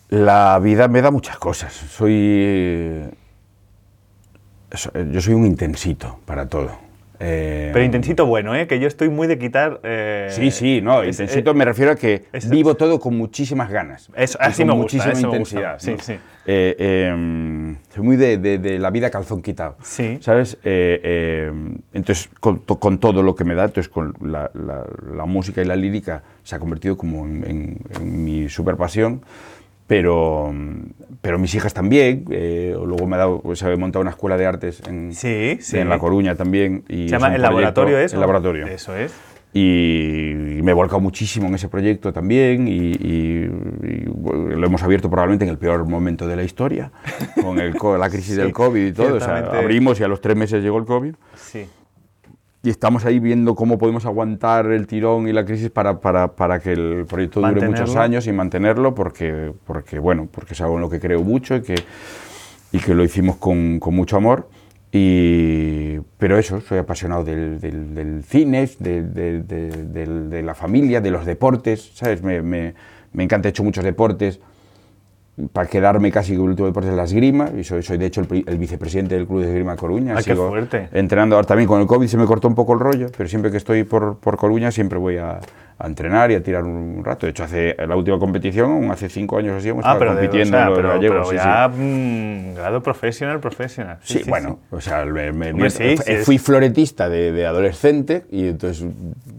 La vida me da muchas cosas. Soy... so- Yo soy un intensito para todo. Eh, Pero intensito bueno, ¿eh? Que yo estoy muy de quitar... eh, Sí, sí, no, es- intensito eh, me refiero a que es- vivo todo con muchísimas ganas. Eso, así con me gusta, muchísima eso me gusta. intensidad. Sí, ¿no? sí. Eh, eh, soy muy de, de- de la vida calzón quitado. Sí. ¿Sabes? Eh, eh, entonces, con, con todo lo que me da, entonces con la, la- la música y la lírica se ha convertido como en, en- en mi super pasión. Pero, pero mis hijas también. eh, luego me ha dado, pues, he montado una escuela de artes en, Sí, sí. en La Coruña también. Y Se es llama El Laboratorio, ¿eso? El laboratorio. Eso es. Y, y me he volcado muchísimo en ese proyecto también y, y- y, lo hemos abierto probablemente en el peor momento de la historia, con el la crisis Sí, del COVID y todo. O sea, abrimos y a los tres meses llegó el COVID. Sí. Y estamos ahí viendo cómo podemos aguantar el tirón y la crisis para, para, para que el proyecto dure muchos Mantenerlo. años y mantenerlo, porque, porque, bueno, porque es algo en lo que creo mucho y que, y que lo hicimos con, con mucho amor. Y, pero eso, soy apasionado del, del, del cine, de, de, de, del- de la familia, de los deportes, ¿sabes? Me, me, me encanta, he hecho muchos deportes para quedarme casi con el último deporte es la esgrima, y soy, soy de hecho el, el vicepresidente del Club de Esgrima Coruña. Ah, qué Sigo fuerte. Entrenando ahora también con el COVID se me cortó un poco el rollo, pero siempre que estoy por, por Coruña siempre voy a, a entrenar y a tirar un rato. De hecho, hace la última competición, hace cinco años así, hemos Ah, estado pero, de, o compitiendo sea, en los pero, gallegos. pero sí, sí. ya mm, grado profesional, profesional. Sí, bueno, o sea, me- me- Hombre, sí, sí, fui floretista de, de adolescente y entonces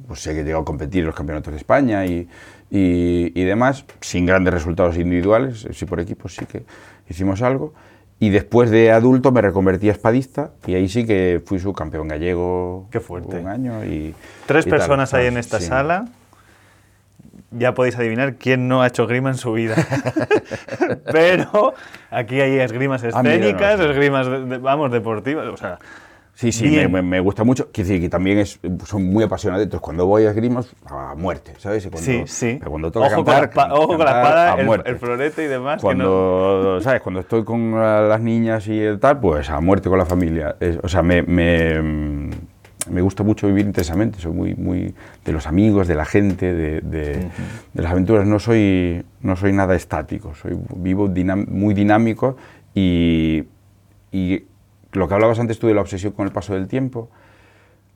pues sé que he llegado a competir en los campeonatos de España y, y, y demás, sin grandes resultados individuales, sí por equipos sí que hicimos algo. Y después de adulto me reconvertí a espadista y ahí sí que fui subcampeón gallego Qué fuerte. un año y... Tres y tal, personas hay ¿sabes? en esta Sí. sala. Ya podéis adivinar quién no ha hecho grima en su vida. Pero aquí hay esgrimas Ah, mira, no, escénicas, esgrimas, de- de- vamos, deportivas. O sea, Sí, sí, me, me- me gusta mucho. Quiero decir que también es, son muy apasionados. Entonces, cuando voy a esgrimas, a muerte, ¿sabes? Y Cuando, sí, sí. pero Cuando toca ojo, con cantar, la, espa- ojo con la espada, el, florete y demás. que Cuando, ¿sabes? Cuando estoy con la- las niñas y el tal, pues a muerte con la familia. Es- o sea, me, me, mm, me gusta mucho vivir intensamente. Soy muy, muy de los amigos, de la gente, de, de- de las aventuras. No soy, no soy nada estático. Soy vivo dinam- muy dinámico y, y lo que hablabas antes tú de la obsesión con el paso del tiempo,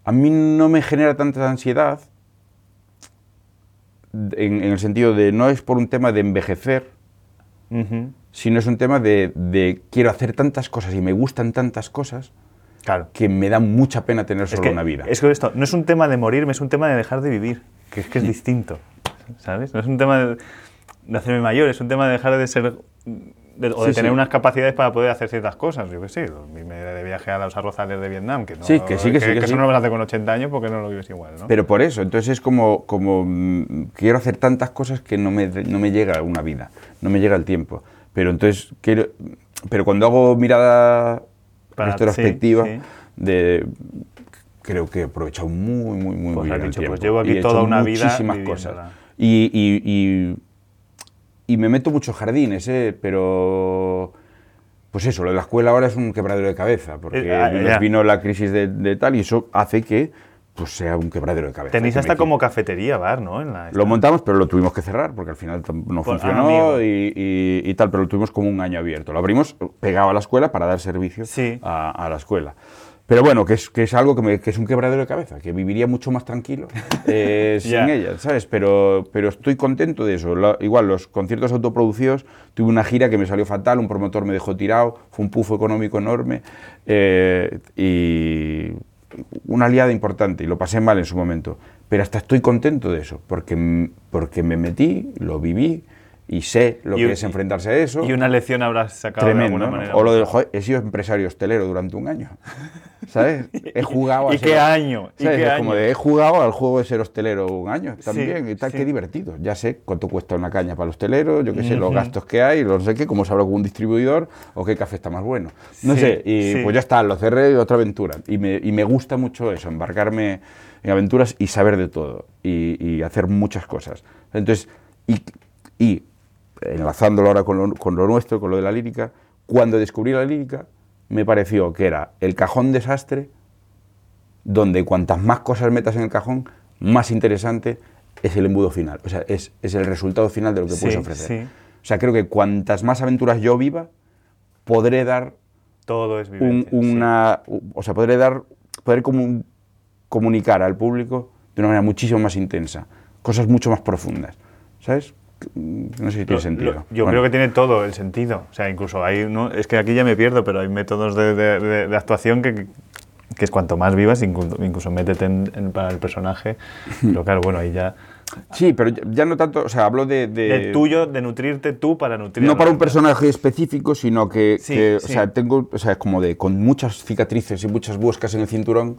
a mí no me genera tanta ansiedad en, en el sentido de no es por un tema de envejecer, no- Ujú. sino es un tema de, de quiero hacer tantas cosas y me gustan tantas cosas Claro. que me da mucha pena tener Es solo que, una vida. es que esto no es un tema de morirme, es un tema de dejar de vivir, que es que es distinto, ¿sabes? No es un tema de, de hacerme mayor, es un tema de dejar de ser de- o de Sí, tener sí. unas capacidades para poder hacer ciertas cosas. Yo qué sé, irme de viaje a los arrozales de Vietnam, que, no, Sí, que sí, que sí, que eso sí. no lo vas a hacer con 80 años porque no lo vives igual, ¿no? Pero por eso, entonces es como, como mm, quiero hacer tantas cosas que no me, no me llega una vida, no me llega el tiempo. Pero entonces quiero, pero cuando hago mirada Para- retrospectiva, de creo que he aprovechado muy, muy, muy Pues bien has el dicho, tiempo. pues llevo aquí Y he toda una vida muchísimas cosas. Y, y- y- y me meto muchos jardines, ¿eh? pero pues eso, lo de la escuela ahora es un quebradero de cabeza, porque Eh, ah, nos vino la crisis de, de tal y eso hace que pues sea un quebradero de cabeza. Tenéis hasta como cafetería, bar, ¿no? En la, lo montamos, pero lo tuvimos que cerrar porque al final no Por- ah, funcionó amigo. y, y- y tal, pero lo tuvimos como un año abierto. Lo abrimos pegado a la escuela para dar servicio Sí. a, a la escuela. Pero bueno, que es, que es algo que, me- que es un quebradero de cabeza, que viviría mucho más tranquilo eh, sin ella, ¿sabes? Pero, pero estoy contento de eso. La- igual, los conciertos autoproducidos, tuve una gira que me salió fatal, un promotor me dejó tirado, fue un pufo económico enorme eh, y una liada importante y lo pasé mal en su momento. Pero hasta estoy contento de eso, porque, porque me metí, lo viví y sé lo Y que es enfrentarse a eso. Y una lección habrás sacado de alguna ¿no? manera. O lo del, joder, he sido empresario hostelero durante un año. ¿Sabes? He jugado a ¿Y ser- qué año? ¿Y ¿sabes? qué Es año? como de, he jugado al juego de ser hostelero un año también Sí, y tal, sí. qué divertido. Ya sé cuánto cuesta una caña para el hostelero, yo qué sé, los gastos que hay, no sé qué, cómo se habla con un distribuidor o qué café está más bueno. No Sí, sé, y pues ya está, lo cerré y otra aventura. Y me, y me gusta mucho eso, embarcarme en aventuras y saber de todo y, y hacer muchas cosas. Entonces, y, y enlazándolo ahora con lo, con lo nuestro, con lo de la lírica, cuando descubrí la lírica, me pareció que era el cajón desastre donde cuantas más cosas metas en el cajón, más interesante es el embudo final. O sea, es, es el resultado final de lo que Sí, puedes ofrecer. sí. O sea, creo que cuantas más aventuras yo viva, podré dar Todo es un- vivencia. sí. una... O sea, podré dar... Poder comu- comunicar al público de una manera muchísimo más intensa. Cosas mucho más profundas. ¿Sabes? No sé si tiene Lo- sentido. lo- yo Bueno. creo que tiene todo el sentido. O sea, incluso hay, ¿no? es que aquí ya me pierdo, pero hay métodos de, de- de- de actuación que, que es cuanto más vivas, incluso, incluso métete en, en- para el personaje. Pero claro, bueno, ahí ya... Sí, pero ya, no tanto... O sea, hablo de... de- De tuyo, de nutrirte tú para nutrir. a no para un personaje específico, sino que, Sí, que, sí. o sea, tengo, o sea, es como de con muchas cicatrices y muchas buscas en el cinturón,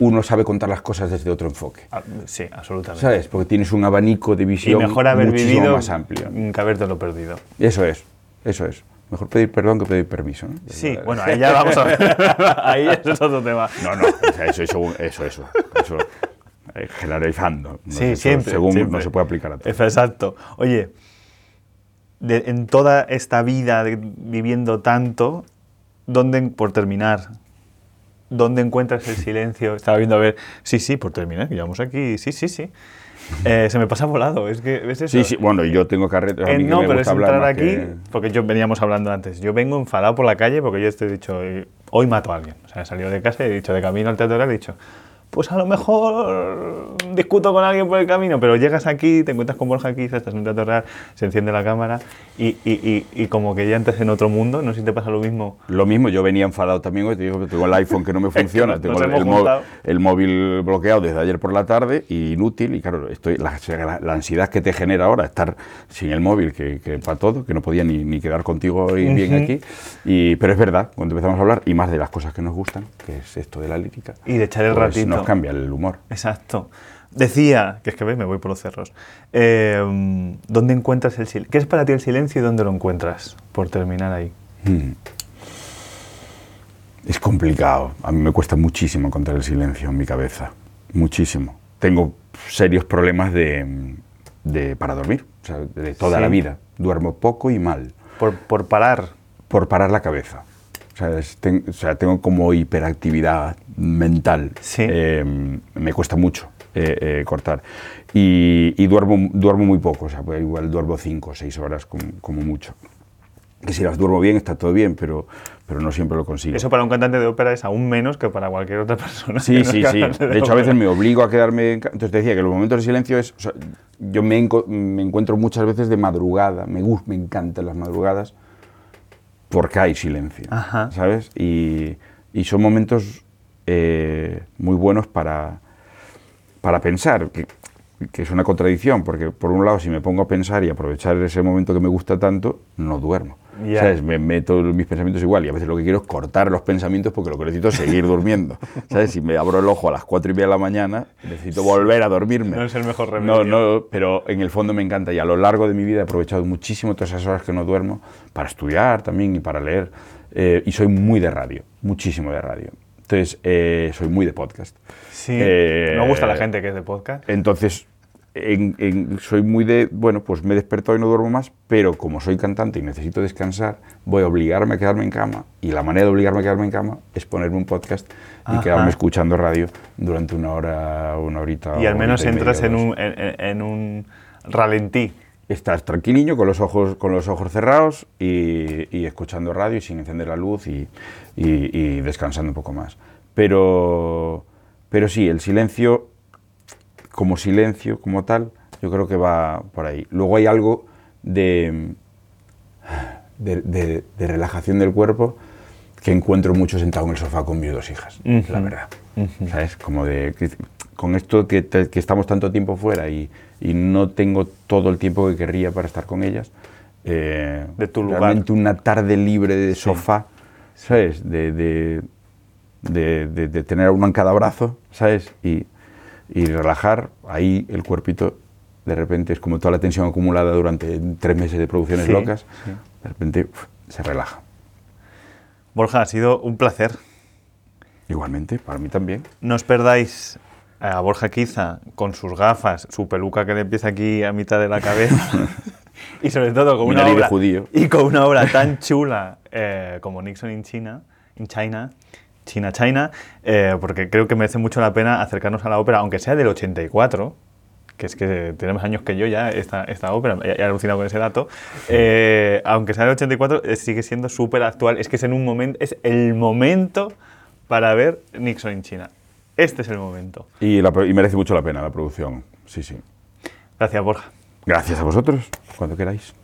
uno sabe contar las cosas desde otro enfoque. Ah, sí, absolutamente. ¿Sabes? Porque tienes un abanico de Y visión mejor haber muchísimo vivido más amplio. que habértelo perdido. Eso es, eso es. Mejor pedir perdón que pedir permiso, ¿no? Sí, bueno, ahí ya vamos a ver. ahí eso es otro tema. No, no, eso, eso, eso, eso, eso generalizando. ¿no? Sí, Eso, siempre. Según siempre. no se puede aplicar a todo. Exacto. Oye, de- en toda esta vida de- viviendo tanto, ¿dónde, por terminar, dónde encuentras el silencio? Estaba viendo a ver, sí, sí, por terminar, que llevamos aquí, sí, sí, sí. Eh, se me pasa volado, es que, ¿ves eso? Sí, sí, bueno, yo tengo carretas. Eh, no, pero es entrar aquí, que- porque yo veníamos hablando antes. Yo vengo enfadado por la calle porque yo estoy dicho, eh, hoy mato a alguien. O sea, he salido de casa y he dicho, de camino al teatro, he dicho, pues a lo mejor discuto con alguien por el camino, pero llegas aquí, te encuentras con Borja aquí, estás en un teatro se enciende la cámara y, y, como que ya entras en otro mundo. No sé si te pasa lo mismo. Lo mismo, yo venía enfadado también hoy, te digo que tengo el iPhone que no me funciona, tengo el, móvil bloqueado desde ayer por la tarde y inútil, y claro, estoy, la, la ansiedad que te genera ahora estar sin el móvil, que, que para todo, que no podía ni, ni quedar contigo hoy bien aquí, y, pero es verdad, cuando empezamos a hablar, y más de las cosas que nos gustan, que es esto de la lírica, Y de echar el pues ratito. nos cambia el humor. Exacto. Decía, que es que ves, me voy por los cerros. Eh, ¿Dónde encuentras el silencio? ¿Qué es para ti el silencio y dónde lo encuentras? Por terminar ahí. Mm. Es complicado. A mí me cuesta muchísimo encontrar el silencio en mi cabeza. Muchísimo. Tengo serios problemas de, de- para dormir, o sea, de toda Sí. la vida. Duermo poco y mal, Por, por parar. por parar la cabeza. O sea, es- ten- o sea, tengo como hiperactividad mental. Sí. Eh, me cuesta mucho eh, eh, cortar. Y, y duermo, duermo muy poco, o sea, pues igual duermo cinco o seis horas como, como mucho. Que si las duermo bien está todo bien, pero, pero no siempre lo consigo. Eso para un cantante de ópera es aún menos que para cualquier otra persona. Sí, sí, sí. cantante De hecho, a veces me obligo a quedarme. en Entonces te decía que los momentos de silencio es. o sea, yo me, enco- me encuentro muchas veces de madrugada. Me gusta, me encantan las madrugadas porque hay silencio. Ajá. ¿Sabes? Y, y son momentos eh, muy buenos para, para pensar. Que, que es una contradicción, porque por un lado, si me pongo a pensar y aprovechar ese momento que me gusta tanto, no duermo. Ya. ¿Sabes? Me meto en mis pensamientos igual y a veces lo que quiero es cortar los pensamientos porque lo que necesito es seguir durmiendo. ¿Sabes? Si me abro el ojo a las cuatro y media de la mañana, necesito volver a dormirme. No es el mejor remedio. No, no, pero en el fondo me encanta y a lo largo de mi vida he aprovechado muchísimo todas esas horas que no duermo para estudiar también y para leer. Eh, y soy muy de radio, muchísimo de radio. Entonces, eh, soy muy de podcast. Sí, Eh, me gusta la gente que es de podcast. Entonces, en- en- soy muy de, bueno, pues me he despertado y no duermo más, pero como soy cantante y necesito descansar, voy a obligarme a quedarme en cama. Y la manera de obligarme a quedarme en cama es ponerme un podcast y Ajá. quedarme escuchando radio durante una hora, una horita. Y al menos entras en un, en- en un ralentí. Estás tranquiliño, con los ojos, con los ojos cerrados y, y escuchando radio y sin encender la luz y, y- y descansando un poco más. Pero, pero sí, el silencio, como silencio, como tal, yo creo que va por ahí. Luego hay algo de, de, de- de relajación del cuerpo que encuentro mucho sentado en el sofá con mis dos hijas, la verdad. ¿Sabes? Como de, con esto que, que estamos tanto tiempo fuera y, y no tengo todo el tiempo que querría para estar con ellas. eh, De tu lugar. Realmente una tarde libre de sofá, ¿sabes? De, de, de- de- de tener a uno en cada brazo, ¿sabes? Y, y relajar, ahí el cuerpito de repente es como toda la tensión acumulada durante tres meses de producciones Sí, locas, sí. de repente uf, se relaja. Borja, ha sido un placer. Igualmente, para mí también. No os perdáis a Borja Quiza con sus gafas, su peluca que le empieza aquí a mitad de la cabeza. y sobre todo con una obra, judío. y con una obra tan chula eh, como Nixon in China, in China, China China, eh, porque creo que merece mucho la pena acercarnos a la ópera, aunque sea del 84, que es que tiene más años que yo ya esta, esta ópera, he, he alucinado con ese dato, eh, aunque sea del 84, eh, sigue siendo súper actual, es que es en un momento, es el momento para ver Nixon in China. Este es el momento. Y, la y merece mucho la pena la producción. Sí, sí. Gracias, Borja. Gracias a vosotros, cuando queráis.